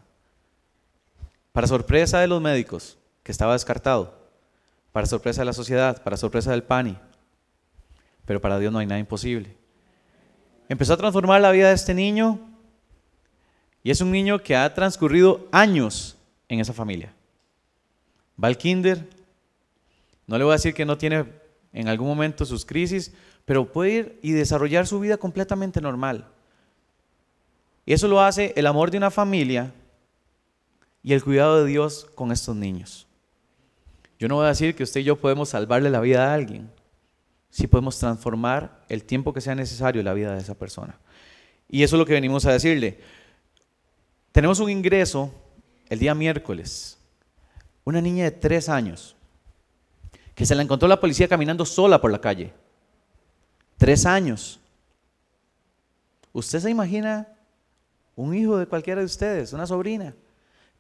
Para sorpresa de los médicos, que estaba descartado, para sorpresa de la sociedad, para sorpresa del PANI, pero para Dios no hay nada imposible. Empezó a transformar la vida de este niño y es un niño que ha transcurrido años en esa familia. Va al kinder, no le voy a decir que no tiene en algún momento sus crisis, pero puede ir y desarrollar su vida completamente normal. Y eso lo hace el amor de una familia y el cuidado de Dios con estos niños. Yo no voy a decir que usted y yo podemos salvarle la vida a alguien, si podemos transformar el tiempo que sea necesario en la vida de esa persona. Y eso es lo que venimos a decirle. Tenemos un ingreso el día miércoles, una niña de tres años, que se la encontró la policía caminando sola por la calle. Tres años. ¿Usted se imagina un hijo de cualquiera de ustedes, una sobrina?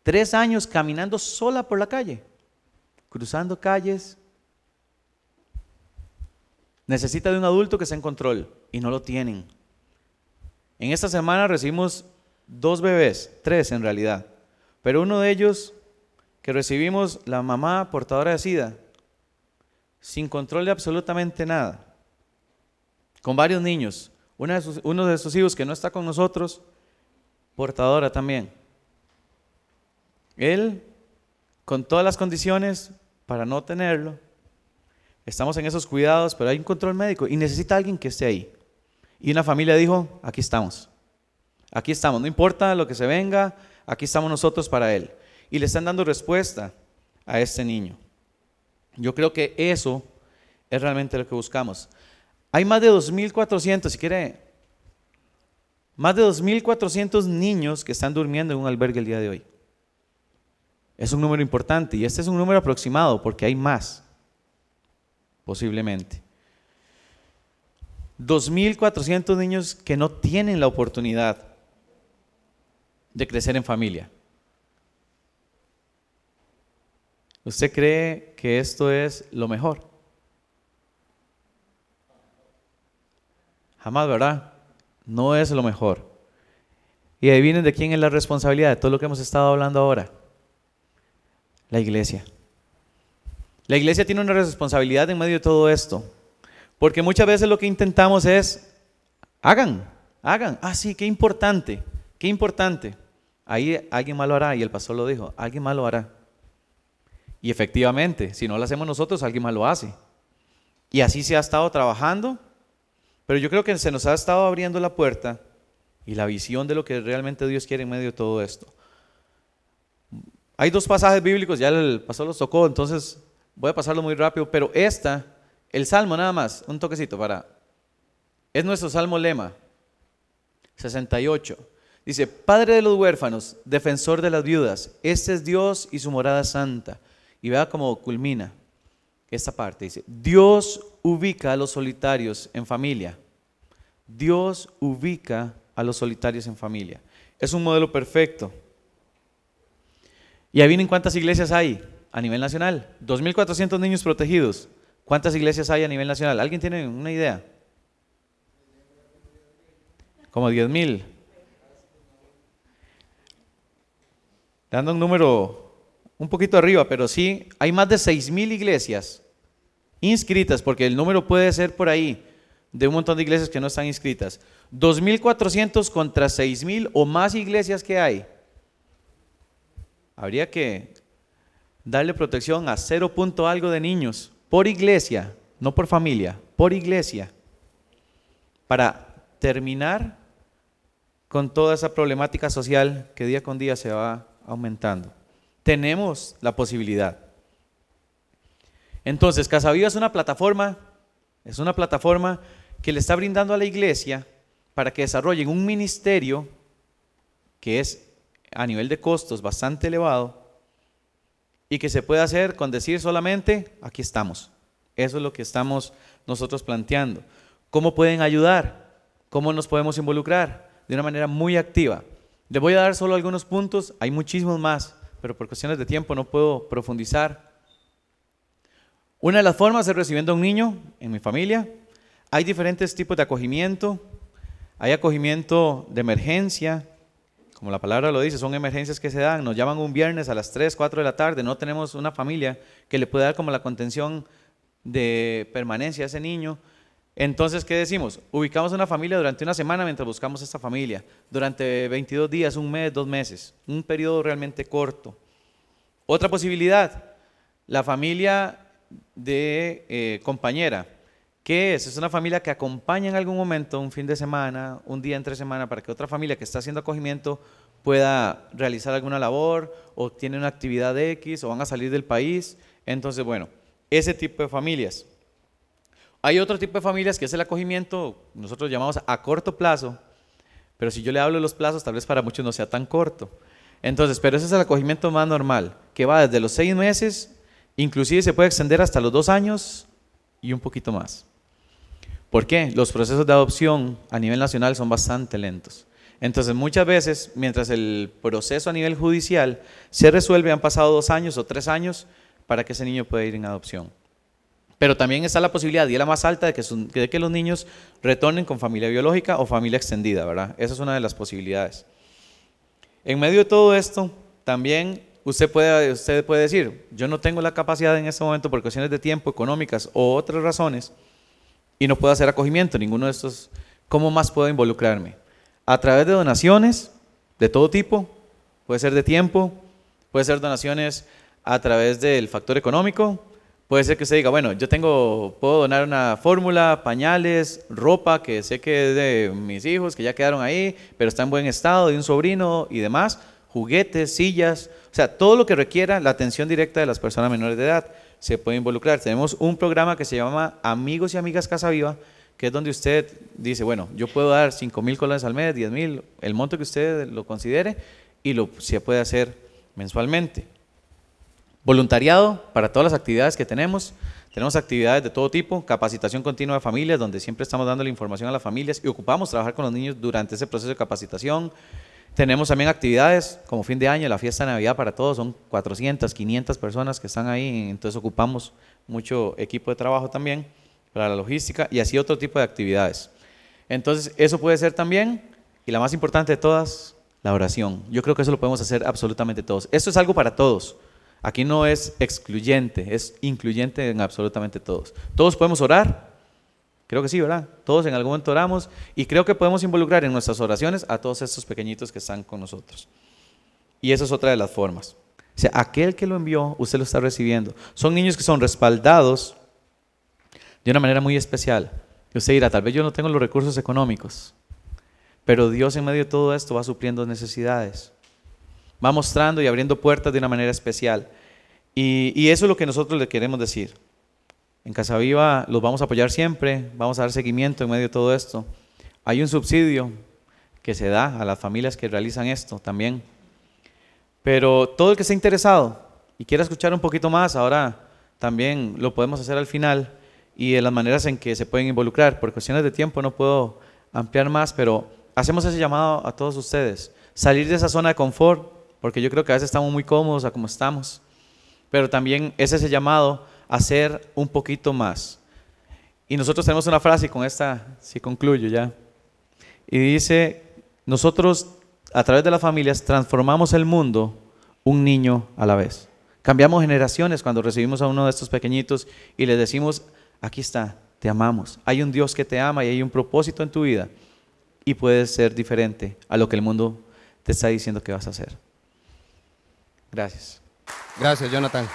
Tres años caminando sola por la calle, cruzando calles. Necesita de un adulto que sea en control y no lo tienen. En esta semana recibimos dos bebés, tres en realidad, pero uno de ellos que recibimos la mamá portadora de SIDA sin control de absolutamente nada, con varios niños. uno de sus hijos que no está con nosotros, portadora también. Él, con todas las condiciones para no tenerlo, estamos en esos cuidados, pero hay un control médico y necesita alguien que esté ahí. Y una familia dijo, aquí estamos, aquí estamos, no importa lo que se venga, aquí estamos nosotros para él. Y le están dando respuesta a este niño. Yo creo que eso es realmente lo que buscamos. Hay más de 2.400, si quiere, más de 2.400 niños que están durmiendo en un albergue el día de hoy. Es un número importante y este es un número aproximado porque hay más, posiblemente. 2.400 niños que no tienen la oportunidad de crecer en familia. ¿Usted cree que esto es lo mejor? Jamás, ¿verdad? No es lo mejor. Y adivinen de quién es la responsabilidad de todo lo que hemos estado hablando ahora. La iglesia. La iglesia tiene una responsabilidad en medio de todo esto. Porque muchas veces lo que intentamos es, hagan, hagan. Ah, sí, qué importante, qué importante. Ahí alguien más lo hará, y el pastor lo dijo, alguien más lo hará. Y efectivamente, si no lo hacemos nosotros, alguien más lo hace. Y así se ha estado trabajando, pero yo creo que se nos ha estado abriendo la puerta y la visión de lo que realmente Dios quiere en medio de todo esto. Hay dos pasajes bíblicos, ya el pastor los tocó, entonces voy a pasarlo muy rápido, pero esta, el salmo nada más, un toquecito para... Es nuestro salmo lema, 68. Dice, Padre de los huérfanos, defensor de las viudas, este es Dios y su morada santa. Y vea cómo culmina esta parte. Dice, Dios ubica a los solitarios en familia. Dios ubica a los solitarios en familia. Es un modelo perfecto. Y ahí vienen cuántas iglesias hay a nivel nacional. 2.400 niños protegidos. ¿Cuántas iglesias hay a nivel nacional? ¿Alguien tiene una idea? Como 10.000. Dando un número un poquito arriba, pero sí, hay más de 6.000 iglesias inscritas, porque el número puede ser por ahí, de un montón de iglesias que no están inscritas. 2.400 contra 6.000 o más iglesias que hay. Habría que darle protección a cero punto algo de niños por iglesia, no por familia, por iglesia, para terminar con toda esa problemática social que día con día se va aumentando tenemos la posibilidad. Entonces, Casa Viva es una plataforma, es una plataforma que le está brindando a la iglesia para que desarrollen un ministerio que es a nivel de costos bastante elevado y que se puede hacer con decir solamente, aquí estamos. Eso es lo que estamos nosotros planteando. ¿Cómo pueden ayudar? ¿Cómo nos podemos involucrar? De una manera muy activa. Les voy a dar solo algunos puntos, hay muchísimos más, pero por cuestiones de tiempo no puedo profundizar. Una de las formas es recibiendo a un niño en mi familia. Hay diferentes tipos de acogimiento. Hay acogimiento de emergencia, como la palabra lo dice, son emergencias que se dan. Nos llaman un viernes a las 3, 4 de la tarde. No tenemos una familia que le pueda dar como la contención de permanencia a ese niño. Entonces, ¿qué decimos? Ubicamos una familia durante una semana mientras buscamos esta familia, durante 22 días, un mes, dos meses, un periodo realmente corto. Otra posibilidad, la familia de eh, compañera. ¿Qué es? Es una familia que acompaña en algún momento, un fin de semana, un día entre semana, para que otra familia que está haciendo acogimiento pueda realizar alguna labor o tiene una actividad X o van a salir del país. Entonces, bueno, ese tipo de familias. Hay otro tipo de familias que es el acogimiento, nosotros llamamos a corto plazo, pero si yo le hablo de los plazos, tal vez para muchos no sea tan corto. Entonces, pero ese es el acogimiento más normal, que va desde los seis meses, inclusive se puede extender hasta los dos años y un poquito más. ¿Por qué? Los procesos de adopción a nivel nacional son bastante lentos. Entonces, muchas veces, mientras el proceso a nivel judicial se resuelve, han pasado dos años o tres años para que ese niño pueda ir en adopción. Pero también está la posibilidad, y es la más alta, de que, de que los niños retornen con familia biológica o familia extendida, ¿verdad? Esa es una de las posibilidades. En medio de todo esto, también usted puede, usted puede decir, yo no tengo la capacidad en este momento por cuestiones de tiempo, económicas o otras razones, y no puedo hacer acogimiento, ninguno de estos, ¿cómo más puedo involucrarme? A través de donaciones de todo tipo, puede ser de tiempo, puede ser donaciones a través del factor económico, puede ser que usted diga, bueno, yo tengo, puedo donar una fórmula, pañales, ropa, que sé que es de mis hijos, que ya quedaron ahí, pero está en buen estado, de un sobrino y demás, juguetes, sillas, todo lo que requiera la atención directa de las personas menores de edad se puede involucrar. Tenemos un programa que se llama Amigos y Amigas Casa Viva, que es donde usted dice, bueno, yo puedo dar 5 mil colones al mes, 10 mil, el monto que usted lo considere, y lo se puede hacer mensualmente. Voluntariado para todas las actividades que tenemos. Tenemos actividades de todo tipo, capacitación continua de familias, donde siempre estamos dando la información a las familias y ocupamos trabajar con los niños durante ese proceso de capacitación. Tenemos también actividades como fin de año, la fiesta de Navidad para todos, son 400, 500 personas que están ahí, entonces ocupamos mucho equipo de trabajo también para la logística y así otro tipo de actividades. Entonces, eso puede ser también, y la más importante de todas, la oración. Yo creo que eso lo podemos hacer absolutamente todos. Esto es algo para todos. Aquí no es excluyente, es incluyente en absolutamente todos. Todos podemos orar, Creo que sí, ¿verdad? Todos en algún momento oramos y creo que podemos involucrar en nuestras oraciones a todos estos pequeñitos que están con nosotros. Y esa es otra de las formas. O sea, aquel que lo envió, usted lo está recibiendo. Son niños que son respaldados de una manera muy especial. Y usted dirá, tal vez yo no tengo los recursos económicos, pero Dios en medio de todo esto va supliendo necesidades. Va mostrando y abriendo puertas de una manera especial. Y, y eso es lo que nosotros le queremos decir. En Casa Viva los vamos a apoyar siempre, vamos a dar seguimiento en medio de todo esto. Hay un subsidio que se da a las familias que realizan esto también. Pero todo el que esté interesado y quiera escuchar un poquito más, ahora también lo podemos hacer al final y de las maneras en que se pueden involucrar. Por cuestiones de tiempo no puedo ampliar más, pero hacemos ese llamado a todos ustedes. Salir de esa zona de confort, porque yo creo que a veces estamos muy cómodos a como estamos, pero también es ese llamado hacer un poquito más. Y nosotros tenemos una frase, y con esta si concluyo ya. Y dice, nosotros a través de las familias transformamos el mundo un niño a la vez. Cambiamos generaciones cuando recibimos a uno de estos pequeñitos y le decimos, aquí está, te amamos. Hay un Dios que te ama y hay un propósito en tu vida. Y puedes ser diferente a lo que el mundo te está diciendo que vas a hacer. Gracias. Gracias, Jonathan.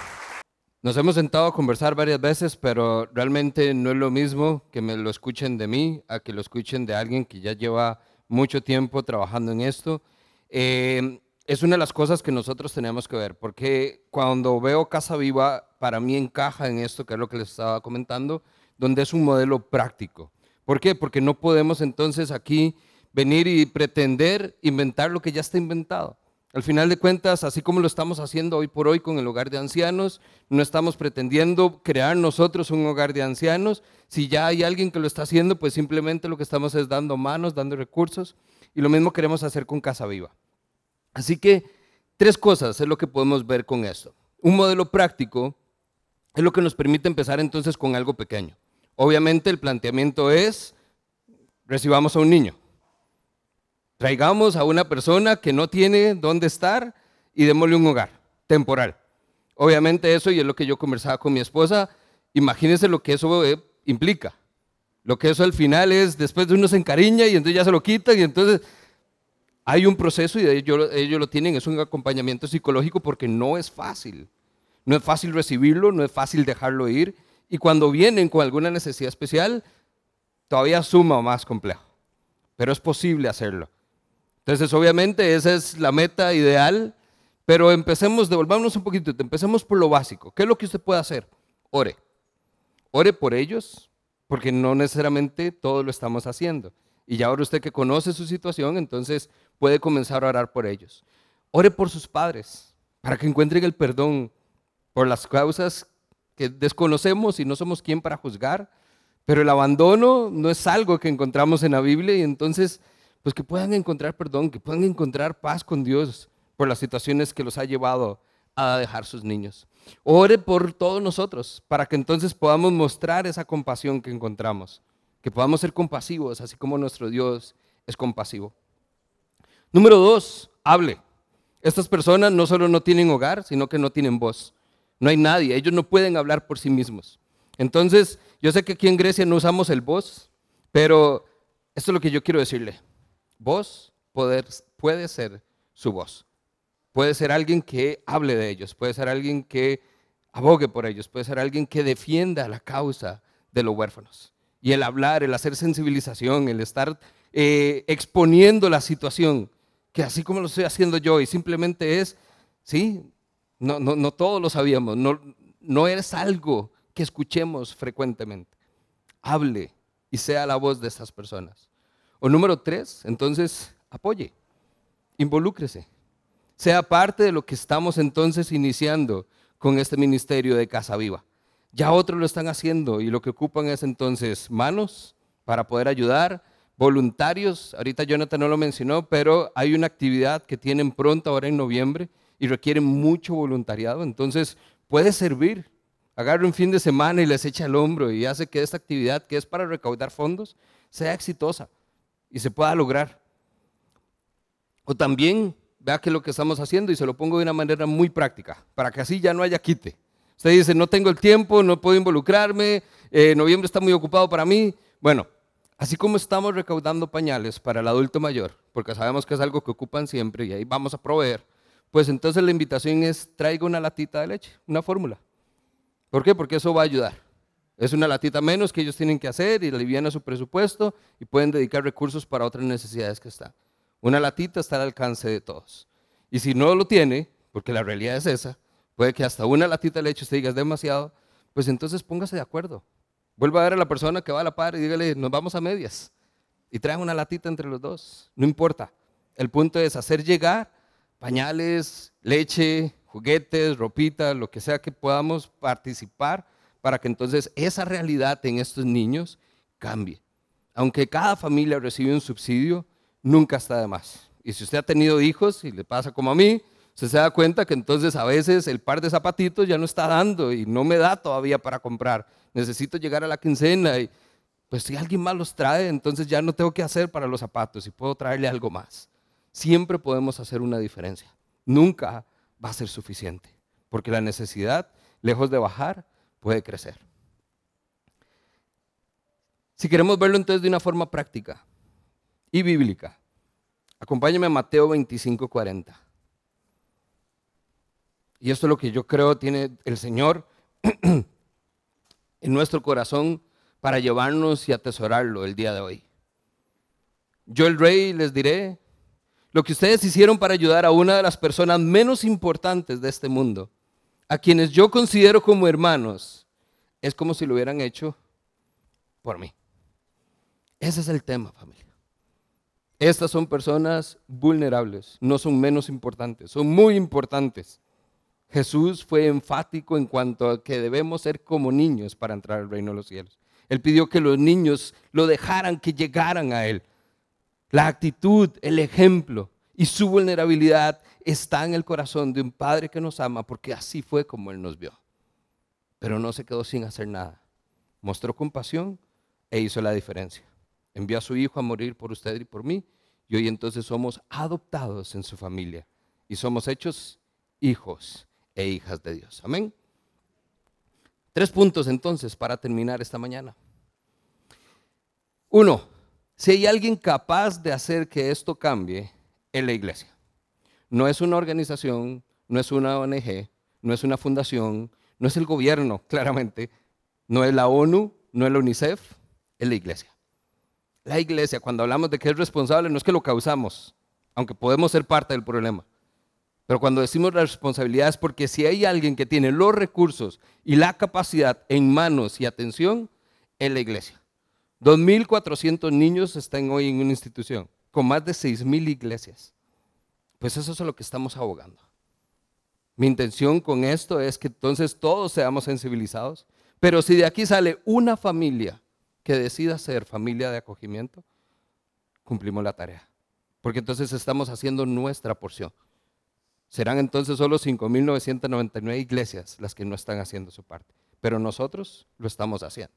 Nos hemos sentado a conversar varias veces, pero realmente no es lo mismo que me lo escuchen de mí a que lo escuchen de alguien que ya lleva mucho tiempo trabajando en esto. Eh, es una de las cosas que nosotros tenemos que ver, porque cuando veo Casa Viva, para mí encaja en esto, que es lo que les estaba comentando, donde es un modelo práctico. ¿Por qué? Porque no podemos entonces aquí venir y pretender inventar lo que ya está inventado. Al final de cuentas, así como lo estamos haciendo hoy por hoy con el hogar de ancianos, no estamos pretendiendo crear nosotros un hogar de ancianos. Si ya hay alguien que lo está haciendo, pues simplemente lo que estamos es dando manos, dando recursos. Y lo mismo queremos hacer con Casa Viva. Así que tres cosas es lo que podemos ver con esto. Un modelo práctico es lo que nos permite empezar entonces con algo pequeño. Obviamente el planteamiento es, recibamos a un niño. Traigamos a una persona que no tiene dónde estar y démosle un hogar temporal. Obviamente eso, y es lo que yo conversaba con mi esposa, imagínense lo que eso eh, implica. Lo que eso al final es, después de uno se encariña y entonces ya se lo quitan y entonces hay un proceso y ellos, ellos lo tienen, es un acompañamiento psicológico porque no es fácil. no es fácil recibirlo, no es fácil dejarlo ir. Y cuando vienen con alguna necesidad especial, todavía suma más complejo. Pero es posible hacerlo. Entonces, obviamente, esa es la meta ideal. Pero empecemos, devolvámonos un poquito, empecemos por lo básico. ¿Qué es lo que usted puede hacer? Ore. Ore por ellos, porque no necesariamente todo lo estamos haciendo. Y ya ahora usted que conoce su situación, entonces puede comenzar a orar por ellos. Ore por sus padres, para que encuentren el perdón por las causas que desconocemos y no somos quien para juzgar. Pero el abandono no es algo que encontramos en la Biblia y entonces, pues que puedan encontrar perdón, que puedan encontrar paz con Dios por las situaciones que los ha llevado a dejar sus niños. Ore por todos nosotros para que entonces podamos mostrar esa compasión que encontramos, que podamos ser compasivos, así como nuestro Dios es compasivo. Número dos, hable. Estas personas no solo no tienen hogar, sino que no tienen voz. No hay nadie, ellos no pueden hablar por sí mismos. Entonces, yo sé que aquí en Grecia no usamos el voz, pero esto es lo que yo quiero decirle. Voz poder, puede ser su voz. Puede ser alguien que hable de ellos, puede ser alguien que abogue por ellos, puede ser alguien que defienda la causa de los huérfanos. Y el hablar, el hacer sensibilización, el estar eh, exponiendo la situación, que así como lo estoy haciendo yo, y simplemente es, sí, no, no, no todos lo sabíamos, no, no es algo que escuchemos frecuentemente. Hable y sea la voz de estas personas. O número tres, entonces, apoye, involúcrese sea parte de lo que estamos entonces iniciando con este ministerio de Casa Viva. Ya otros lo están haciendo y lo que ocupan es entonces manos para poder ayudar, voluntarios, ahorita Jonathan no lo mencionó, pero hay una actividad que tienen pronto ahora en noviembre y requiere mucho voluntariado, entonces puede servir. Agarre un fin de semana y les echa el hombro y hace que esta actividad, que es para recaudar fondos, sea exitosa y se pueda lograr. O también vea que lo que estamos haciendo y se lo pongo de una manera muy práctica, para que así ya no haya quite. Usted dice, no tengo el tiempo, no puedo involucrarme, eh, noviembre está muy ocupado para mí. Bueno, así como estamos recaudando pañales para el adulto mayor, porque sabemos que es algo que ocupan siempre y ahí vamos a proveer, pues entonces la invitación es traiga una latita de leche, una fórmula. ¿Por qué? Porque eso va a ayudar. Es una latita menos que ellos tienen que hacer y aliviana su presupuesto y pueden dedicar recursos para otras necesidades que están. Una latita está al alcance de todos. Y si no lo tiene, porque la realidad es esa, puede que hasta una latita de leche usted diga es demasiado, pues entonces póngase de acuerdo. Vuelva a ver a la persona que va a la par y dígale, nos vamos a medias. Y traen una latita entre los dos. No importa. El punto es hacer llegar pañales, leche, juguetes, ropita, lo que sea que podamos participar para que entonces esa realidad en estos niños cambie. Aunque cada familia recibe un subsidio, nunca está de más. Y si usted ha tenido hijos y le pasa como a mí, usted se da cuenta que entonces a veces el par de zapatitos ya no está dando y no me da todavía para comprar. Necesito llegar a la quincena y pues si alguien más los trae, entonces ya no tengo que hacer para los zapatos y puedo traerle algo más. Siempre podemos hacer una diferencia. Nunca va a ser suficiente, porque la necesidad, lejos de bajar, puede crecer. Si queremos verlo entonces de una forma práctica, y bíblica. Acompáñame a Mateo 25, 40. Y esto es lo que yo creo tiene el Señor en nuestro corazón para llevarnos y atesorarlo el día de hoy. Yo el rey les diré, lo que ustedes hicieron para ayudar a una de las personas menos importantes de este mundo, a quienes yo considero como hermanos, es como si lo hubieran hecho por mí. Ese es el tema, familia. Estas son personas vulnerables, no son menos importantes, son muy importantes. Jesús fue enfático en cuanto a que debemos ser como niños para entrar al reino de los cielos. Él pidió que los niños lo dejaran, que llegaran a Él. La actitud, el ejemplo y su vulnerabilidad está en el corazón de un Padre que nos ama, porque así fue como Él nos vio. Pero no se quedó sin hacer nada. Mostró compasión e hizo la diferencia. Envió a su Hijo a morir por usted y por mí y hoy entonces somos adoptados en su familia y somos hechos hijos e hijas de Dios. Amén. Tres puntos entonces para terminar esta mañana. Uno, si hay alguien capaz de hacer que esto cambie, es la iglesia. No es una organización, no es una ONG, no es una fundación, no es el gobierno, claramente, no es la ONU, no es la UNICEF, es la iglesia. La iglesia, cuando hablamos de que es responsable, no es que lo causamos, aunque podemos ser parte del problema. Pero cuando decimos la responsabilidad es porque si hay alguien que tiene los recursos y la capacidad en manos y atención, es la iglesia. 2.400 niños están hoy en una institución, con más de 6.000 iglesias. Pues eso es lo que estamos abogando. Mi intención con esto es que entonces todos seamos sensibilizados, pero si de aquí sale una familia que decida ser familia de acogimiento, cumplimos la tarea. Porque entonces estamos haciendo nuestra porción. Serán entonces solo 5.999 iglesias las que no están haciendo su parte. Pero nosotros lo estamos haciendo.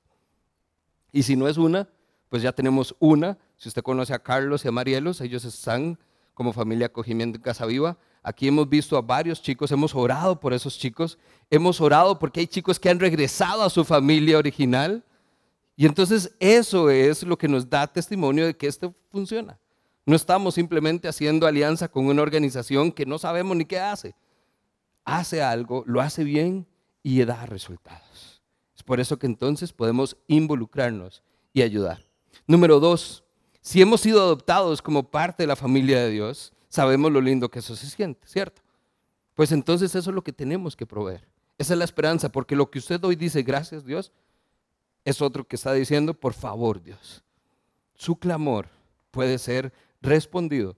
Y si no es una, pues ya tenemos una. Si usted conoce a Carlos y a Marielos, ellos están como familia acogimiento en Casa Viva. Aquí hemos visto a varios chicos, hemos orado por esos chicos, hemos orado porque hay chicos que han regresado a su familia original. Y entonces eso es lo que nos da testimonio de que esto funciona. No estamos simplemente haciendo alianza con una organización que no sabemos ni qué hace. Hace algo, lo hace bien y da resultados. Es por eso que entonces podemos involucrarnos y ayudar. Número dos, si hemos sido adoptados como parte de la familia de Dios, sabemos lo lindo que eso se siente, ¿cierto? Pues entonces eso es lo que tenemos que proveer. Esa es la esperanza, porque lo que usted hoy dice, gracias Dios, es otro que está diciendo, por favor Dios. Su clamor puede ser respondido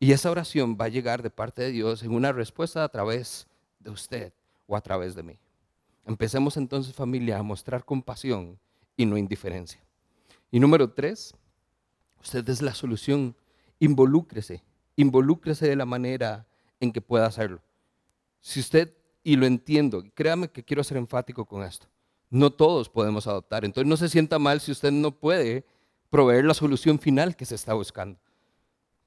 y esa oración va a llegar de parte de Dios en una respuesta a través de usted o a través de mí. Empecemos entonces familia a mostrar compasión y no indiferencia. Y número tres, usted es la solución, involúcrese involúcrese de la manera en que pueda hacerlo. Si usted, y lo entiendo, créame que quiero ser enfático con esto, no todos podemos adoptar. Entonces no se sienta mal si usted no puede proveer la solución final que se está buscando.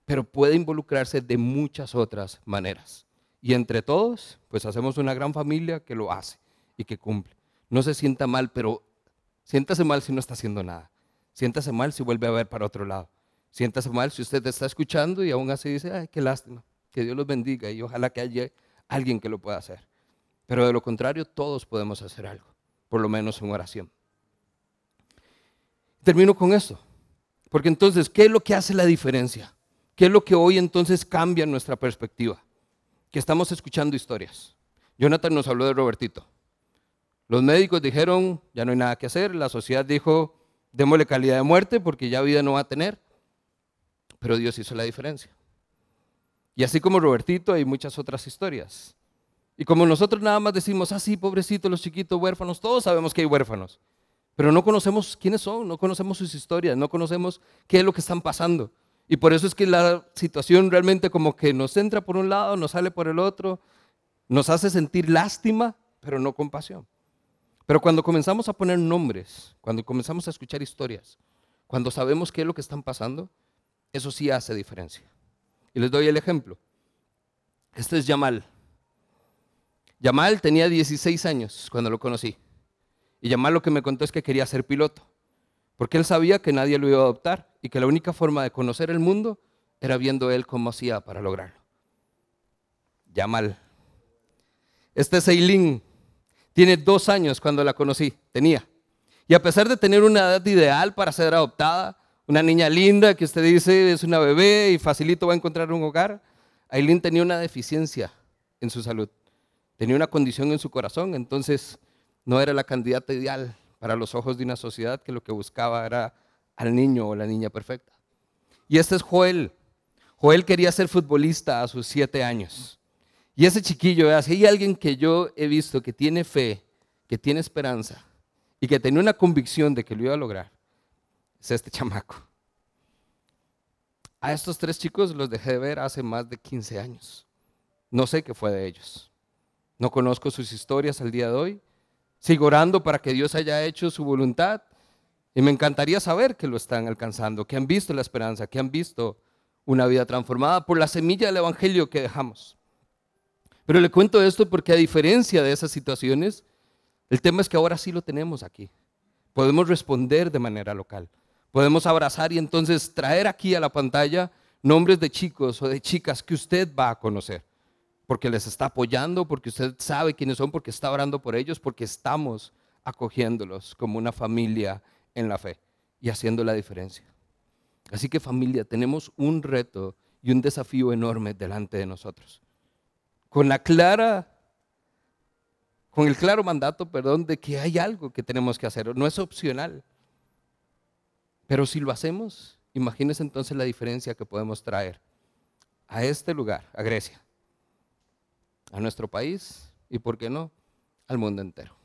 Pero puede involucrarse de muchas otras maneras. Y entre todos, pues hacemos una gran familia que lo hace y que cumple. No se sienta mal, pero siéntase mal si no está haciendo nada. Siéntase mal si vuelve a ver para otro lado. Siéntase mal si usted está escuchando y aún así dice, ay, qué lástima, que Dios los bendiga y ojalá que haya alguien que lo pueda hacer. Pero de lo contrario, todos podemos hacer algo, por lo menos en oración. Termino con esto, porque entonces, ¿qué es lo que hace la diferencia? ¿Qué es lo que hoy entonces cambia nuestra perspectiva? Que estamos escuchando historias. Jonathan nos habló de Robertito. Los médicos dijeron, ya no hay nada que hacer, la sociedad dijo, démosle calidad de muerte porque ya vida no va a tener pero Dios hizo la diferencia. Y así como Robertito, hay muchas otras historias. Y como nosotros nada más decimos, ah, sí, pobrecitos los chiquitos huérfanos, todos sabemos que hay huérfanos, pero no conocemos quiénes son, no conocemos sus historias, no conocemos qué es lo que están pasando. Y por eso es que la situación realmente como que nos entra por un lado, nos sale por el otro, nos hace sentir lástima, pero no compasión. Pero cuando comenzamos a poner nombres, cuando comenzamos a escuchar historias, cuando sabemos qué es lo que están pasando, eso sí hace diferencia. Y les doy el ejemplo. Este es Yamal. Yamal tenía 16 años cuando lo conocí. Y Yamal lo que me contó es que quería ser piloto. Porque él sabía que nadie lo iba a adoptar y que la única forma de conocer el mundo era viendo él cómo hacía para lograrlo. Yamal. Este es Eileen. Tiene dos años cuando la conocí. Tenía. Y a pesar de tener una edad ideal para ser adoptada, una niña linda que usted dice es una bebé y facilito va a encontrar un hogar. Aileen tenía una deficiencia en su salud, tenía una condición en su corazón, entonces no era la candidata ideal para los ojos de una sociedad que lo que buscaba era al niño o la niña perfecta. Y este es Joel. Joel quería ser futbolista a sus siete años. Y ese chiquillo, si hay alguien que yo he visto que tiene fe, que tiene esperanza y que tenía una convicción de que lo iba a lograr, es este chamaco. A estos tres chicos los dejé de ver hace más de 15 años. No sé qué fue de ellos. No conozco sus historias al día de hoy. Sigo orando para que Dios haya hecho su voluntad. Y me encantaría saber que lo están alcanzando, que han visto la esperanza, que han visto una vida transformada por la semilla del Evangelio que dejamos. Pero le cuento esto porque a diferencia de esas situaciones, el tema es que ahora sí lo tenemos aquí. Podemos responder de manera local. Podemos abrazar y entonces traer aquí a la pantalla nombres de chicos o de chicas que usted va a conocer. porque les está apoyando, porque usted sabe quiénes son, porque está orando por ellos, porque estamos acogiéndolos como una familia en la fe y haciendo la diferencia. Así que familia, tenemos un reto y un desafío enorme delante de nosotros. Con la clara con el claro mandato, perdón, de que hay algo que tenemos que hacer, no es opcional. Pero si lo hacemos, imagínense entonces la diferencia que podemos traer a este lugar, a Grecia, a nuestro país y, ¿por qué no?, al mundo entero.